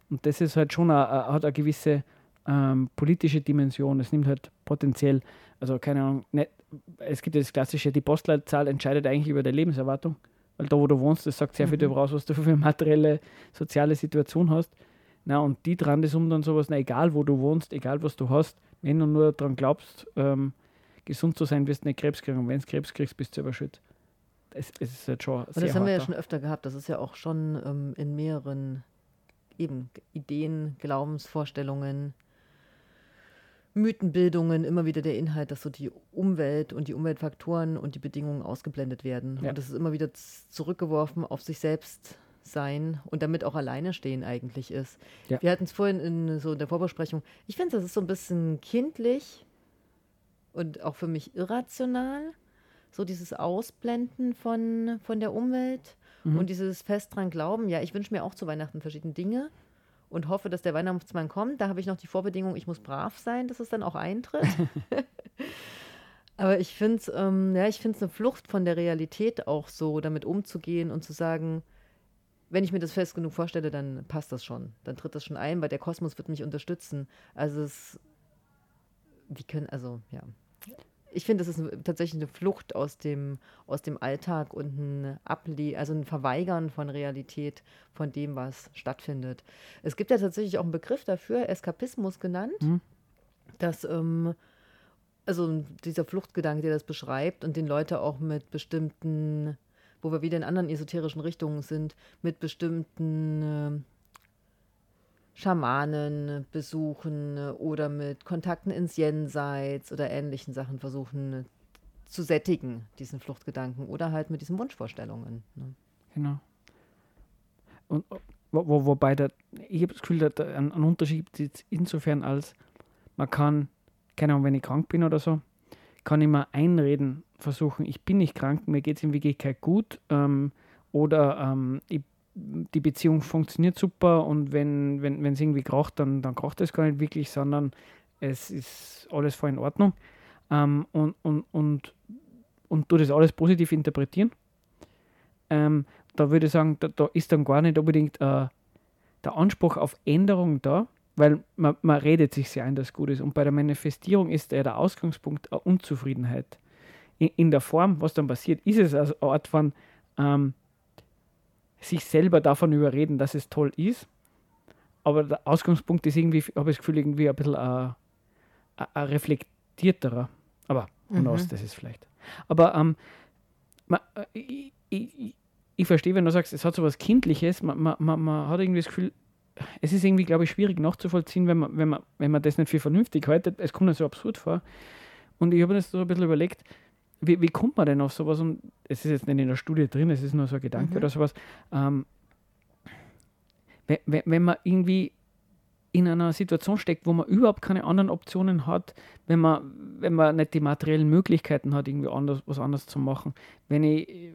Und das ist halt schon, a, hat eine gewisse ähm, politische Dimension. Es nimmt halt potenziell, also keine Ahnung, nicht, es gibt das klassische, die Postleitzahl entscheidet eigentlich über deine Lebenserwartung. Weil da, wo du wohnst, das sagt sehr viel darüber aus, was du für eine materielle, soziale Situation hast. Na, und die dran das um dann sowas, na, egal wo du wohnst, egal was du hast, wenn du nur daran glaubst, ähm, gesund zu sein, wirst du nicht Krebs kriegen. Und wenn du Krebs kriegst, bist du schuld. Es, es ist halt schon Und sehr das haben wir ja schon öfter gehabt. Das ist ja auch schon ähm, in mehreren eben Ideen, Glaubensvorstellungen, Mythenbildungen immer wieder der Inhalt, dass so die Umwelt und die Umweltfaktoren und die Bedingungen ausgeblendet werden. Ja. Und das ist immer wieder zurückgeworfen auf sich selbst sein und damit auch alleine stehen eigentlich ist. Ja. Wir hatten es vorhin in so in der Vorbesprechung. Ich finde, das ist so ein bisschen kindlich und auch für mich irrational. So dieses Ausblenden von, von der Umwelt und dieses fest dran glauben. Ja, ich wünsche mir auch zu Weihnachten verschiedene Dinge und hoffe, dass der Weihnachtsmann kommt. Da habe ich noch die Vorbedingung, ich muss brav sein, dass es dann auch eintritt. *laughs* Aber ich finde es ähm, ja, ich find's eine Flucht von der Realität auch so, damit umzugehen und zu sagen, wenn ich mir das fest genug vorstelle, dann passt das schon. Dann tritt das schon ein, weil der Kosmos wird mich unterstützen. Also es, wie können, also ja. Ich finde, das ist tatsächlich eine Flucht aus dem, aus dem Alltag und ein Able also ein Verweigern von Realität, von dem, was stattfindet. Es gibt ja tatsächlich auch einen Begriff dafür, Eskapismus genannt, dass ähm, also dieser Fluchtgedanke, der das beschreibt und den Leute auch mit bestimmten, wo wir wieder in anderen esoterischen Richtungen sind, mit bestimmten ähm, Schamanen besuchen oder mit Kontakten ins Jenseits oder ähnlichen Sachen versuchen zu sättigen, diesen Fluchtgedanken oder halt mit diesen Wunschvorstellungen. Ne? Genau. Und wo, wo, wobei der, ich habe das Gefühl, da ein, ein Unterschied es insofern als man kann, keine Ahnung, wenn ich krank bin oder so, kann ich mir einreden, versuchen, ich bin nicht krank, mir geht es in Wirklichkeit gut ähm, oder ähm, ich, die Beziehung funktioniert super und wenn es wenn, irgendwie kracht, dann, dann kracht es gar nicht wirklich, sondern es ist alles voll in Ordnung ähm, und, und, und, und du das alles positiv interpretieren. Ähm, da würde ich sagen, da, da ist dann gar nicht unbedingt äh, der Anspruch auf Änderung da, weil man, man redet sich sehr ein, dass gut ist. Und bei der Manifestierung ist ja der Ausgangspunkt eine Unzufriedenheit. In, in der Form, was dann passiert, ist es also eine Art von ähm, sich selber davon überreden, dass es toll ist. Aber der Ausgangspunkt ist irgendwie, habe ich das Gefühl, irgendwie ein bisschen äh, ein, ein reflektierterer. Aber who knows, das ist vielleicht. Aber ähm, man, äh, ich, ich, ich verstehe, wenn du sagst, es hat so was Kindliches, man, man, man, man hat irgendwie das Gefühl, es ist irgendwie, glaube ich, schwierig nachzuvollziehen, wenn man, wenn man, wenn man das nicht für vernünftig haltet. Es kommt mir so absurd vor. Und ich habe mir das so ein bisschen überlegt, wie, wie kommt man denn auf sowas? Und es ist jetzt nicht in der Studie drin, es ist nur so ein Gedanke oder sowas. Ähm, wenn, wenn, man irgendwie in einer Situation steckt, wo man überhaupt keine anderen Optionen hat, wenn man, wenn man nicht die materiellen Möglichkeiten hat, irgendwie anders, was anderes zu machen. Wenn ich,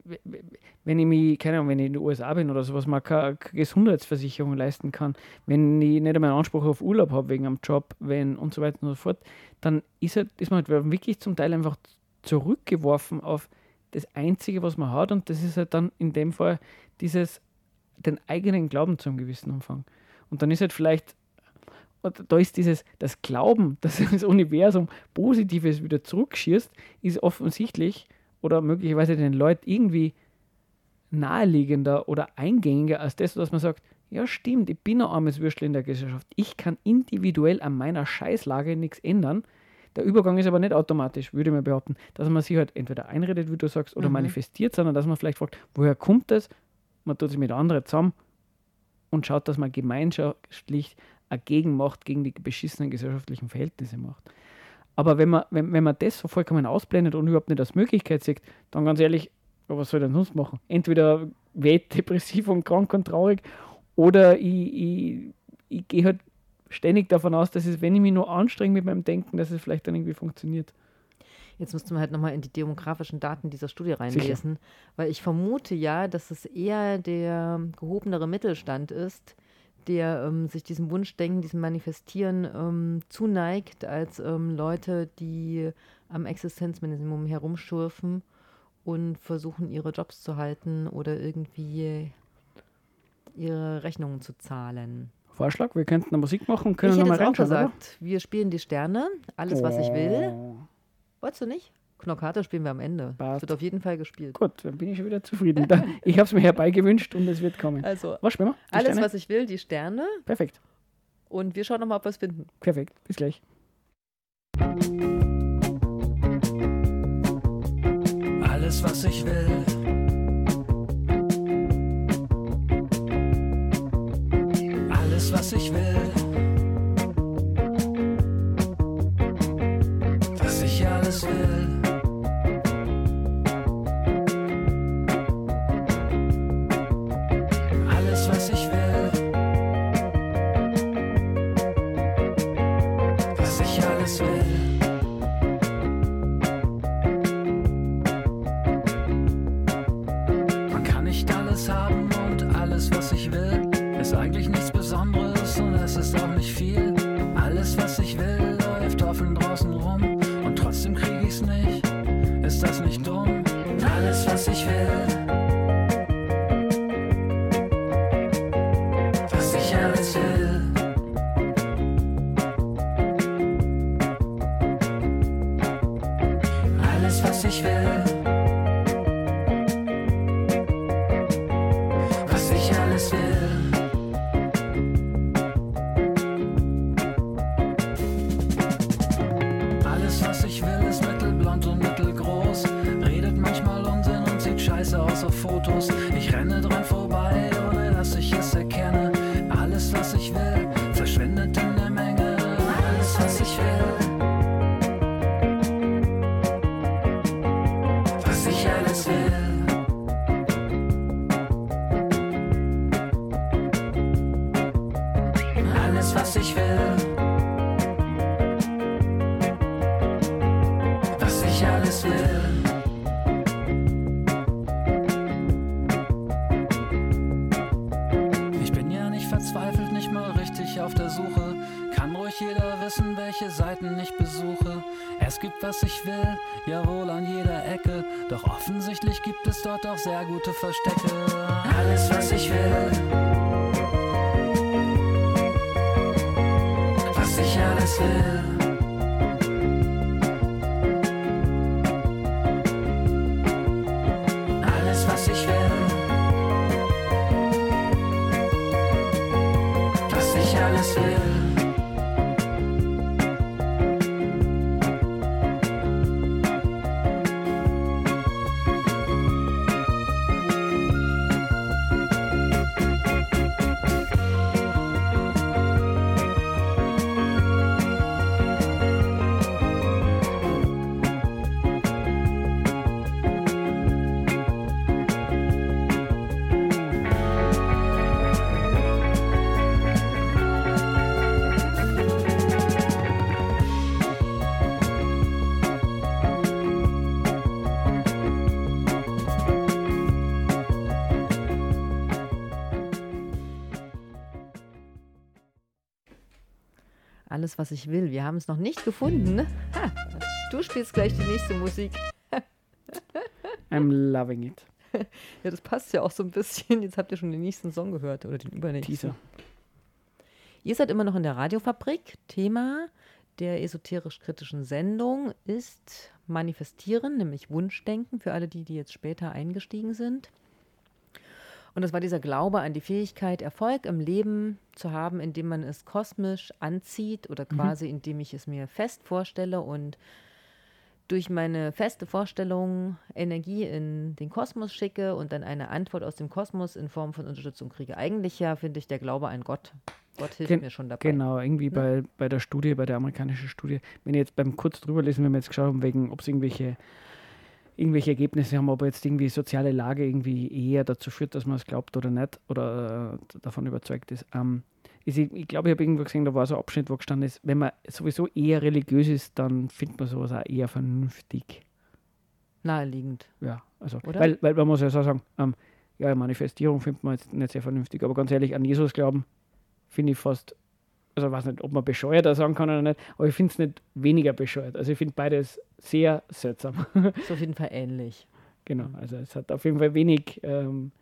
wenn ich mich, keine Ahnung, wenn ich in den USA bin oder sowas, mal keine, Gesundheitsversicherung leisten kann, wenn ich nicht einmal einen Anspruch auf Urlaub habe wegen einem Job, wenn und so weiter und so fort, dann ist, halt, ist man halt wirklich zum Teil einfach zurückgeworfen auf das Einzige, was man hat und das ist halt dann in dem Fall dieses, den eigenen Glauben zum gewissen Umfang. Und dann ist halt vielleicht da ist dieses, das Glauben, *laughs* dass das Universum Positives wieder zurückschießt, ist offensichtlich oder möglicherweise den Leuten irgendwie naheliegender oder eingängiger als das, dass man sagt, ja stimmt, ich bin ein armes Würstel in der Gesellschaft. Ich kann individuell an meiner Scheißlage nichts ändern. Der Übergang ist aber nicht automatisch, würde ich mal behaupten, dass man sich halt entweder einredet, wie du sagst, oder manifestiert, sondern dass man vielleicht fragt, woher kommt das? Man tut sich mit anderen zusammen und schaut, dass man gemeinschaftlich eine Gegenmacht gegen die beschissenen gesellschaftlichen Verhältnisse macht. Aber wenn man, wenn, wenn man das so vollkommen ausblendet und überhaupt nicht als Möglichkeit sieht, dann ganz ehrlich, was soll ich denn sonst machen? Entweder werde depressiv und krank und traurig oder ich, ich, ich gehe halt ständig davon aus, dass es, wenn ich mich nur anstrenge mit meinem Denken, dass es vielleicht dann irgendwie funktioniert. Jetzt müssten wir halt nochmal in die demografischen Daten dieser Studie reinlesen, weil ich vermute ja, dass es eher der gehobenere Mittelstand ist, der ähm, sich diesem Wunschdenken, diesem Manifestieren ähm, zuneigt, als ähm, Leute, die am Existenzminimum herumschurfen und versuchen, ihre Jobs zu halten oder irgendwie ihre Rechnungen zu zahlen. Vorschlag, wir könnten eine Musik machen und können ich hätte nochmal jetzt auch reinschauen, oder? gesagt, wir spielen die Sterne, alles, was ich will. Oh. Wolltest du nicht? Knockarte spielen wir am Ende. Es wird auf jeden Fall gespielt. Gut, dann bin ich schon wieder zufrieden. Da, ich habe es mir herbeigewünscht und es wird kommen. Also, Was spielen wir? Die alles, Sterne? was ich will, die Sterne. Perfekt, Und wir schauen nochmal, ob wir es finden. perfekt. Bis gleich. Alles, was ich will. Was ich will. Was ich will, jawohl an jeder Ecke. Doch offensichtlich gibt es dort auch sehr gute Verstecke. Alles, was ich will. was ich alles will. Was ich will. Wir haben es noch nicht gefunden. Ha, du spielst gleich die nächste Musik. *laughs* I'm loving it. Ja, das passt ja auch so ein bisschen. Jetzt habt ihr schon den nächsten Song gehört oder den übernächsten. Teaser. Ihr seid immer noch in der Radiofabrik. Thema der esoterisch-kritischen Sendung ist Manifestieren, nämlich Wunschdenken für alle die, die jetzt später eingestiegen sind. Und das war dieser Glaube an die Fähigkeit, Erfolg im Leben zu haben, indem man es kosmisch anzieht oder quasi indem ich es mir fest vorstelle und durch meine feste Vorstellung Energie in den Kosmos schicke und dann eine Antwort aus dem Kosmos in Form von Unterstützung kriege. Eigentlich ja, finde ich, der Glaube an Gott. Gott hilft Gen- mir schon dabei. Genau, irgendwie bei, bei der Studie, bei der amerikanischen Studie, wenn ich jetzt beim kurz drüber lesen, wenn wir jetzt geschaut haben, wegen, ob es irgendwelche, irgendwelche Ergebnisse haben, ob jetzt irgendwie soziale Lage irgendwie eher dazu führt, dass man es glaubt oder nicht oder äh, davon überzeugt ist. Ähm, ist ich ich glaube, ich habe irgendwo gesehen, da war so ein Abschnitt, wo gestanden ist, wenn man sowieso eher religiös ist, dann findet man sowas auch eher vernünftig. Naheliegend. Ja, also, Oder? weil, weil man muss ja so sagen, ähm, ja, Manifestierung findet man jetzt nicht sehr vernünftig, aber ganz ehrlich, an Jesus glauben finde ich fast, also ich weiß nicht, ob man bescheuerter sagen kann oder nicht, aber ich finde es nicht weniger bescheuert. Also ich finde beides sehr seltsam. Ist auf jeden Fall ähnlich. genau, also es hat auf jeden Fall wenig, ähm,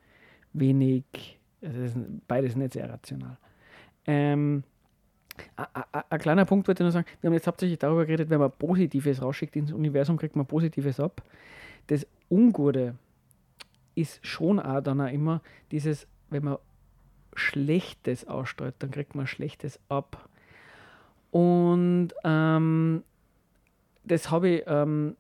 wenig, also beides nicht sehr rational. Ähm, Ein kleiner Punkt wollte ich noch sagen. Wir haben jetzt hauptsächlich darüber geredet, wenn man Positives rausschickt ins Universum, kriegt man Positives ab. Das Ungute ist schon auch dann auch immer dieses, wenn man Schlechtes ausstrahlt, dann kriegt man Schlechtes ab. Und ähm, das habe ich, ähm,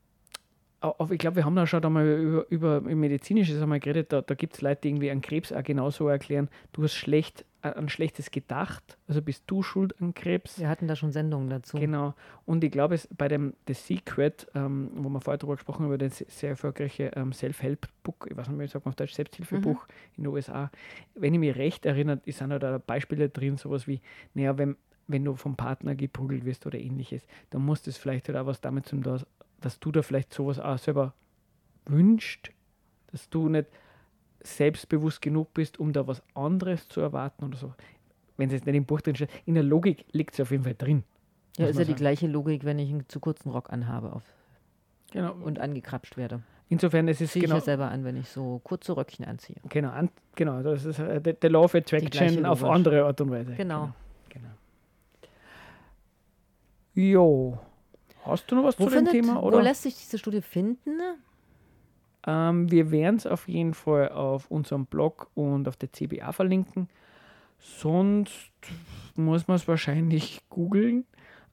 au- auf, ich glaube, wir haben da schon einmal über, über medizinisches einmal geredet, da, da gibt es Leute, die irgendwie einen Krebs auch genauso erklären, du hast schlecht, an Schlechtes gedacht, also bist du schuld an Krebs. Wir hatten da schon Sendungen dazu. Genau. Und ich glaube, es bei dem The Secret, ähm, wo wir vorher darüber gesprochen haben, über das sehr erfolgreiche ähm, Self-Help-Book, ich weiß nicht wie sagt man auf Deutsch, Selbsthilfebuch in den USA. Wenn ich mich recht erinnere, sind da Beispiele drin, sowas wie, naja, wenn, wenn du vom Partner geprügelt wirst oder ähnliches, dann muss das vielleicht halt auch was damit zu tun, dass, dass du da vielleicht sowas auch selber wünscht, dass du nicht selbstbewusst genug bist, um da was anderes zu erwarten oder so. Wenn es jetzt nicht im Buch drin steht, in der Logik liegt es auf jeden Fall drin. Ja, ist ja die sagen. gleiche Logik, wenn ich einen zu kurzen Rock anhabe auf, Genau. und angekrapscht werde. Insofern es ist Ziehe ich genau, ja selber an, wenn ich so kurze Röckchen anziehe. genau, an, genau, das ist äh, der der Law of Attraction auf andere Art und Weise. Genau. genau. Jo. Hast du noch was Wo, zu dem findet, Thema? wo Oder? lässt sich diese Studie finden? Ähm, wir werden es auf jeden Fall auf unserem Blog und auf der CBA verlinken. Sonst muss man es wahrscheinlich googeln.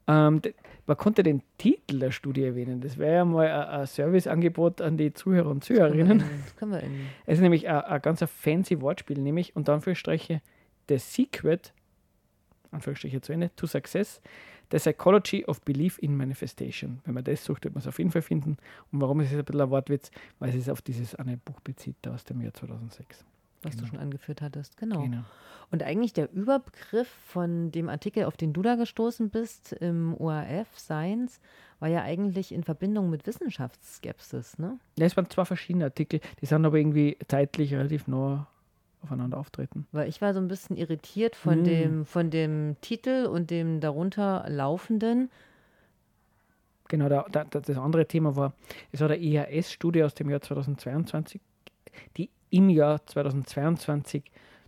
Ähm, man konnte den Titel der Studie erwähnen. Das wäre ja mal ein- Serviceangebot an die Zuhörer und Zuhörerinnen. Das können wir in, *laughs* Es ist nämlich ein, ganz fancy Wortspiel, nämlich unter Anführungsstriche The Secret, Anführungsstriche zu Ende, to Success, The Psychology of Belief in Manifestation. Wenn man das sucht, wird man es auf jeden Fall finden. Und warum ist es ein bisschen ein Wortwitz? Weil es sich auf dieses eine Buch bezieht, da aus dem Jahr 2006. was du schon angeführt hattest. Genau. Genau. Und eigentlich der Überbegriff von dem Artikel, auf den du da gestoßen bist, im ORF Science, war ja eigentlich in Verbindung mit Wissenschaftsskepsis, ne? Ja, es waren zwei verschiedene Artikel, die sind aber irgendwie zeitlich relativ nah aufeinander auftreten. Weil ich war so ein bisschen irritiert von, Mm. dem, von dem Titel und dem darunter laufenden. Genau, da, da, da- das andere Thema war, es war eine IHS-Studie aus dem Jahr 2022, die im Jahr 2022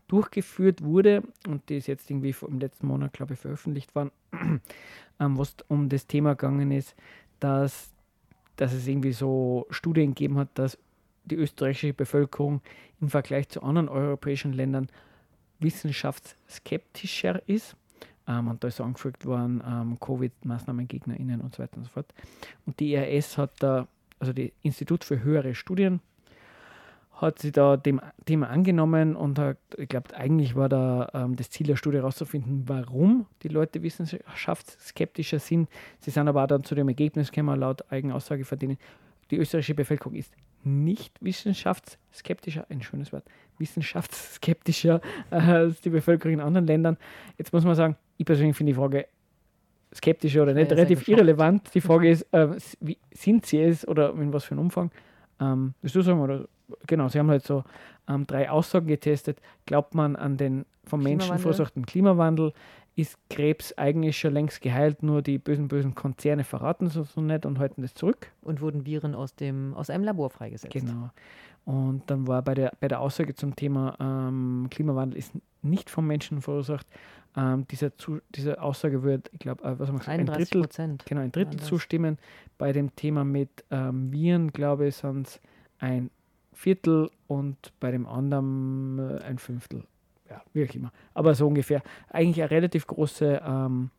durchgeführt wurde und die ist jetzt irgendwie vor- im letzten Monat, glaube ich, veröffentlicht worden, *clears throat* ähm, wo es um das Thema gegangen ist, dass, dass es irgendwie so Studien gegeben hat, dass die österreichische Bevölkerung im Vergleich zu anderen europäischen Ländern wissenschaftsskeptischer ist. Ähm, und da ist angefügt worden, ähm, Covid-MaßnahmengegnerInnen und so weiter und so fort. Und die IRS hat da, also das Institut für höhere Studien, hat sich da dem Thema angenommen und hat, ich glaube, eigentlich war da ähm, das Ziel der Studie herauszufinden, warum die Leute wissenschaftsskeptischer sind. Sie sind aber auch dann zu dem Ergebnis gekommen, laut Eigenaussage von denen, die österreichische Bevölkerung ist nicht wissenschaftsskeptischer, ein schönes Wort, wissenschaftsskeptischer äh, als die Bevölkerung in anderen Ländern. Jetzt muss man sagen, ich persönlich finde die Frage skeptischer oder nicht ja relativ irrelevant. Die Frage ist, äh, wie, sind sie es oder in was für einem Umfang? Ähm, willst du sagen, oder? Genau, sie haben halt so ähm, drei Aussagen getestet. Glaubt man an den vom Menschen verursachten Klimawandel? Ist Krebs eigentlich schon längst geheilt, nur die bösen, bösen Konzerne verraten es uns noch nicht und halten das zurück? Und wurden Viren aus, dem, aus einem Labor freigesetzt. Genau. Und dann war bei der, bei der Aussage zum Thema ähm, Klimawandel ist nicht vom Menschen verursacht. Ähm, dieser, zu, diese Aussage wird, ich glaube, äh, was haben wir gesagt, ein 31 Drittel, Prozent. genau, ein Drittel Anders. zustimmen. Bei dem Thema mit ähm, Viren, glaube ich, sind es ein Viertel und bei dem anderen äh, ein Fünftel. Ja, wie auch immer. Aber so ungefähr. Eigentlich eine relativ große, ähm,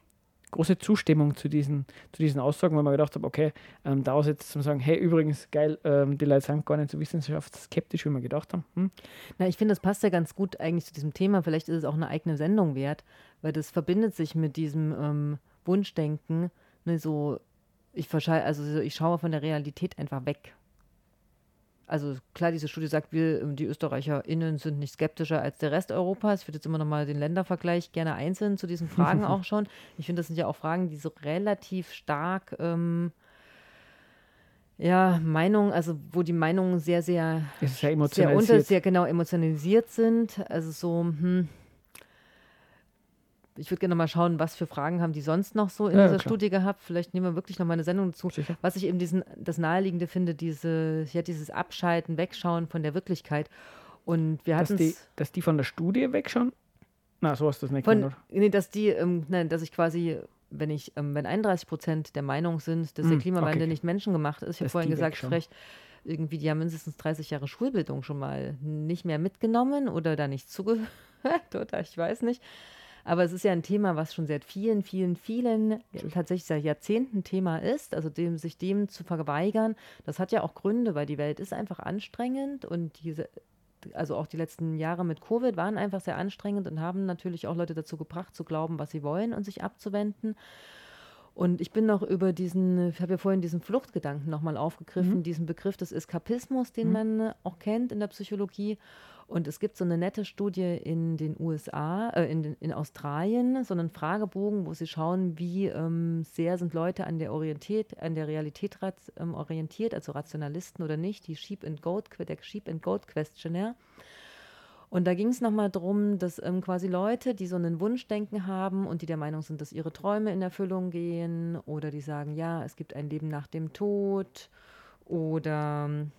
große Zustimmung zu diesen, zu diesen Aussagen, weil man gedacht habe, okay, ähm, daraus jetzt zu sagen, hey, übrigens, geil, ähm, die Leute sind gar nicht so wissenschaftsskeptisch, wie wir gedacht haben. Hm? Na, ich finde, das passt ja ganz gut eigentlich zu diesem Thema. Vielleicht ist es auch eine eigene Sendung wert, weil das verbindet sich mit diesem ähm, Wunschdenken. Ne, so, ich, also so, ich schaue von der Realität einfach weg. Also klar, diese Studie sagt, wir, ähm, die ÖsterreicherInnen sind nicht skeptischer als der Rest Europas. Ich würde jetzt immer noch mal den Ländervergleich gerne einzeln zu diesen Fragen *laughs* auch schon. Ich finde, das sind ja auch Fragen, die so relativ stark ähm, ja, Meinung, also wo die Meinungen sehr, sehr sehr sehr unter, sehr genau emotionalisiert sind. Also so, hm. Ich würde gerne mal schauen, was für Fragen haben die sonst noch so in Ja, dieser klar. Studie gehabt. Vielleicht nehmen wir wirklich noch mal eine Sendung dazu. Sicher. Was ich eben diesen, das Naheliegende finde, diese, ja, dieses Abschalten, Wegschauen von der Wirklichkeit. Und wir dass, hatten die, es. dass die von der Studie wegschauen Na, so hast du das nicht Von, gemacht, nee, dass die, ähm, nein, dass ich quasi, wenn ich, ähm, wenn 31 Prozent der Meinung sind, dass Hm, der Klimawandel okay. nicht menschengemacht ist, ich habe Dass vorhin gesagt, vielleicht irgendwie, die haben mindestens 30 Jahre Schulbildung schon mal nicht mehr mitgenommen oder da nicht zugehört *laughs* oder ich weiß nicht. Aber es ist ja ein Thema, was schon seit vielen, vielen, vielen, tatsächlich seit Jahrzehnten Thema ist. Also dem, sich dem zu verweigern, das hat ja auch Gründe, weil die Welt ist einfach anstrengend und diese, also auch die letzten Jahre mit Covid waren einfach sehr anstrengend und haben natürlich auch Leute dazu gebracht, zu glauben, was sie wollen und sich abzuwenden. Und ich bin noch über diesen, ich habe ja vorhin diesen Fluchtgedanken nochmal aufgegriffen, diesen Begriff des Eskapismus, den man äh, auch kennt in der Psychologie. Und es gibt so eine nette Studie in den USA, äh, in, in Australien, so einen Fragebogen, wo sie schauen, wie ähm, sehr sind Leute an der, Orientiert, an der Realität ähm, orientiert, also Rationalisten oder nicht, die Sheep and Goat, der Sheep and Goat Questionnaire. Und da ging es nochmal darum, dass ähm, quasi Leute, die so einen Wunschdenken haben und die der Meinung sind, dass ihre Träume in Erfüllung gehen oder die sagen, ja, es gibt ein Leben nach dem Tod oder ähm,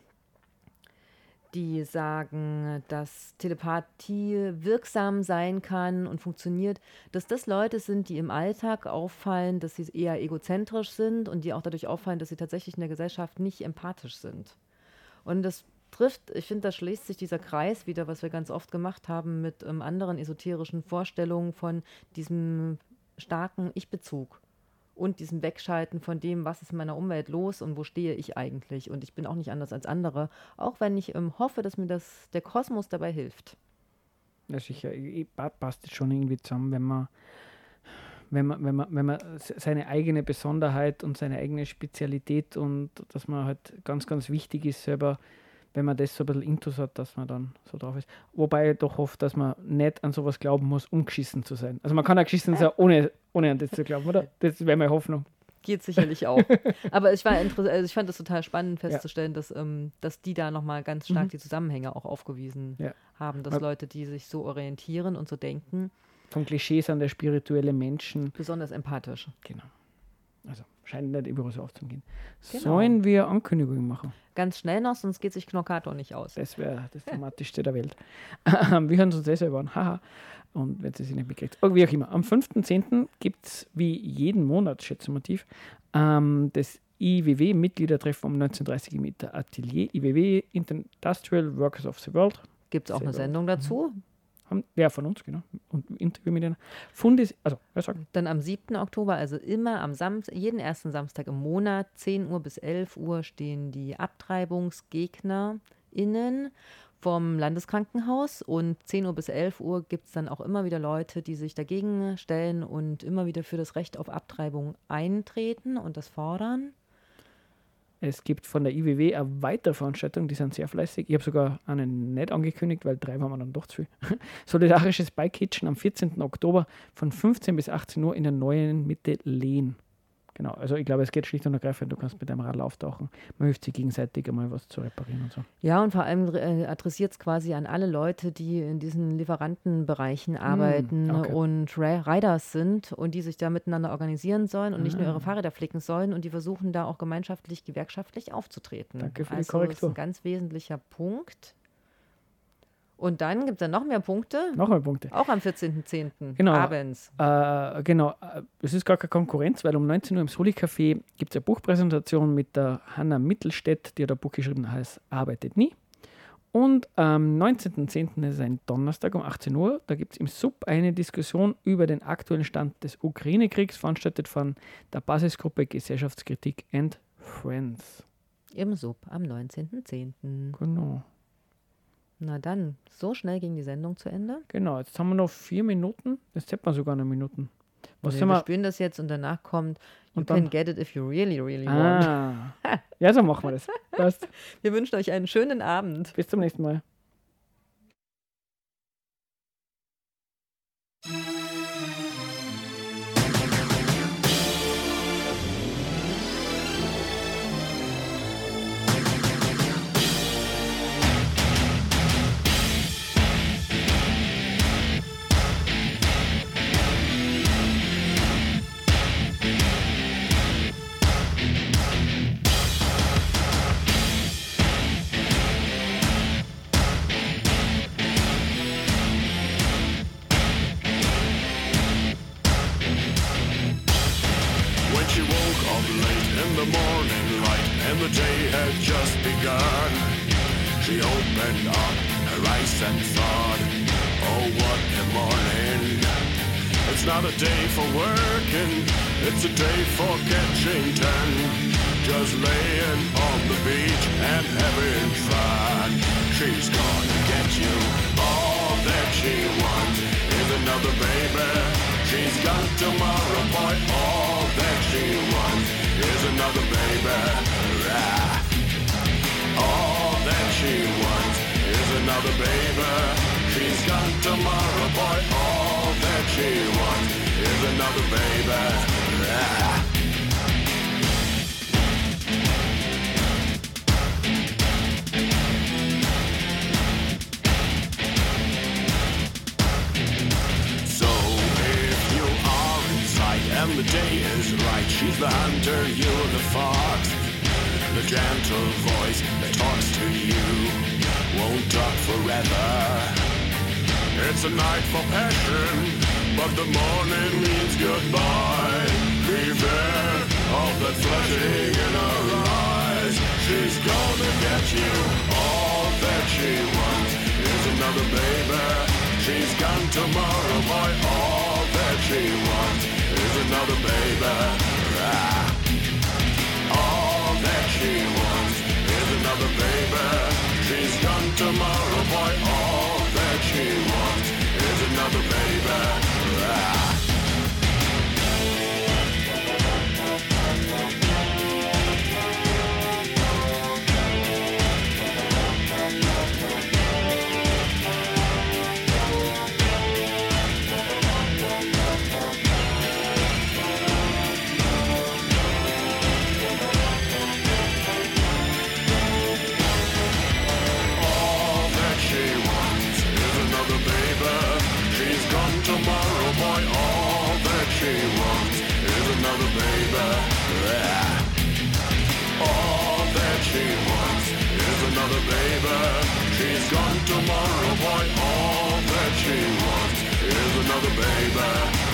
die sagen, dass Telepathie wirksam sein kann und funktioniert, dass das Leute sind, die im Alltag auffallen, dass sie eher egozentrisch sind und die auch dadurch auffallen, dass sie tatsächlich in der Gesellschaft nicht empathisch sind. Und das trifft, ich finde, da schließt sich dieser Kreis wieder, was wir ganz oft gemacht haben mit ähm, anderen esoterischen Vorstellungen von diesem starken Ich-Bezug und diesem Wegschalten von dem, was ist in meiner Umwelt los und wo stehe ich eigentlich. Und ich bin auch nicht anders als andere, auch wenn ich ähm, hoffe, dass mir das der Kosmos dabei hilft. Ja, sicher. Ich- ich- pa- Passt schon irgendwie zusammen, wenn man, wenn man, wenn man, wenn man se- seine eigene Besonderheit und seine eigene Spezialität und dass man halt ganz, ganz wichtig ist selber, wenn man das so ein bisschen intus hat, dass man dann so drauf ist. Wobei ich doch hoffe, dass man nicht an sowas glauben muss, um geschissen zu sein. Also man kann auch geschissen sein, ohne, ohne an das zu glauben, oder? Das wäre meine Hoffnung. Geht sicherlich auch. *laughs* Aber ich, war also ich fand das total spannend festzustellen, dass, ähm, dass die da nochmal ganz stark Mhm. die Zusammenhänge auch aufgewiesen Ja. haben, dass Weil- Leute, die sich so orientieren und so denken, Von Klischees an der spirituelle Menschen. besonders empathisch. Genau. Also scheint nicht überall so aufzugehen. Genau. Sollen wir Ankündigungen machen? Ganz schnell noch, sonst geht sich Knockator nicht aus. Das wäre das Dramatischste der Welt. wir hören uns das selber an. Haha. Und wenn sie sich nicht mitkriegt. Oh, wie auch immer. Am 5.10. gibt es wie jeden Monat, schätze tief, ähm, das IWW-Mitgliedertreffen um 19.30 Uhr der Atelier IWW Industrial Workers of the World. Gibt es auch eine. Sendung dazu? Haben, ja, von uns, genau. Und Interview mit denen. Fundes, also, wer sagt? Dann am 7. Oktober, also immer am Samstag, jeden ersten Samstag im Monat, 10 Uhr bis 11 Uhr, stehen die AbtreibungsgegnerInnen vom Landeskrankenhaus und 10 Uhr bis 11 Uhr gibt es dann auch immer wieder Leute, die sich dagegen stellen und immer wieder für das Recht auf Abtreibung eintreten und das fordern. Es gibt von der IWW eine weitere Veranstaltung, die sind sehr fleißig. Ich habe sogar einen nicht angekündigt, weil drei waren wir dann doch zu viel. *laughs* Solidarisches Bike Kitchen am 14. Oktober von 15 bis 18 Uhr in der neuen Mitte Lehn. Genau, also ich glaube, es geht schlicht und ergreifend, du kannst mit deinem Radl auftauchen. Man hilft sich gegenseitig einmal was zu reparieren und so. Ja, und vor allem äh, adressiert es quasi an alle Leute, die in diesen Lieferantenbereichen arbeiten okay. und Riders sind und die sich da miteinander organisieren sollen und nicht nur Ah. ihre Fahrräder flicken sollen und die versuchen da auch gemeinschaftlich, gewerkschaftlich aufzutreten. Danke für die also Korrektur. ist ein ganz wesentlicher Punkt. Und dann gibt es dann noch mehr Punkte, Nochmal Punkte. auch am 14.10. Genau. abends. Äh, genau, äh, es ist gar keine Konkurrenz, weil um 19 Uhr im Soli Café gibt es eine Buchpräsentation mit der Hanna Mittelstädt, die hat ein Buch geschrieben, heißt Arbeitet nie. Und am 19.10. ist ein Donnerstag um 18 Uhr, da gibt es im Sub eine Diskussion über den aktuellen Stand des Ukraine-Kriegs, veranstaltet von der Basisgruppe Gesellschaftskritik and Friends. Im Sub am 19.10. Genau. Na dann, so schnell ging die Sendung zu Ende. Genau, jetzt haben wir noch vier Minuten, jetzt hätten wir sogar noch Minuten. Was wir sind wir? spielen das jetzt und danach kommt You Und can dann- get it if you really, really want. Ah, ja, so machen wir das. *laughs* Passt. Wir wünschen euch einen schönen Abend. Bis zum nächsten Mal. tomorrow baby. She's gone tomorrow, boy. All that she wants is another baby.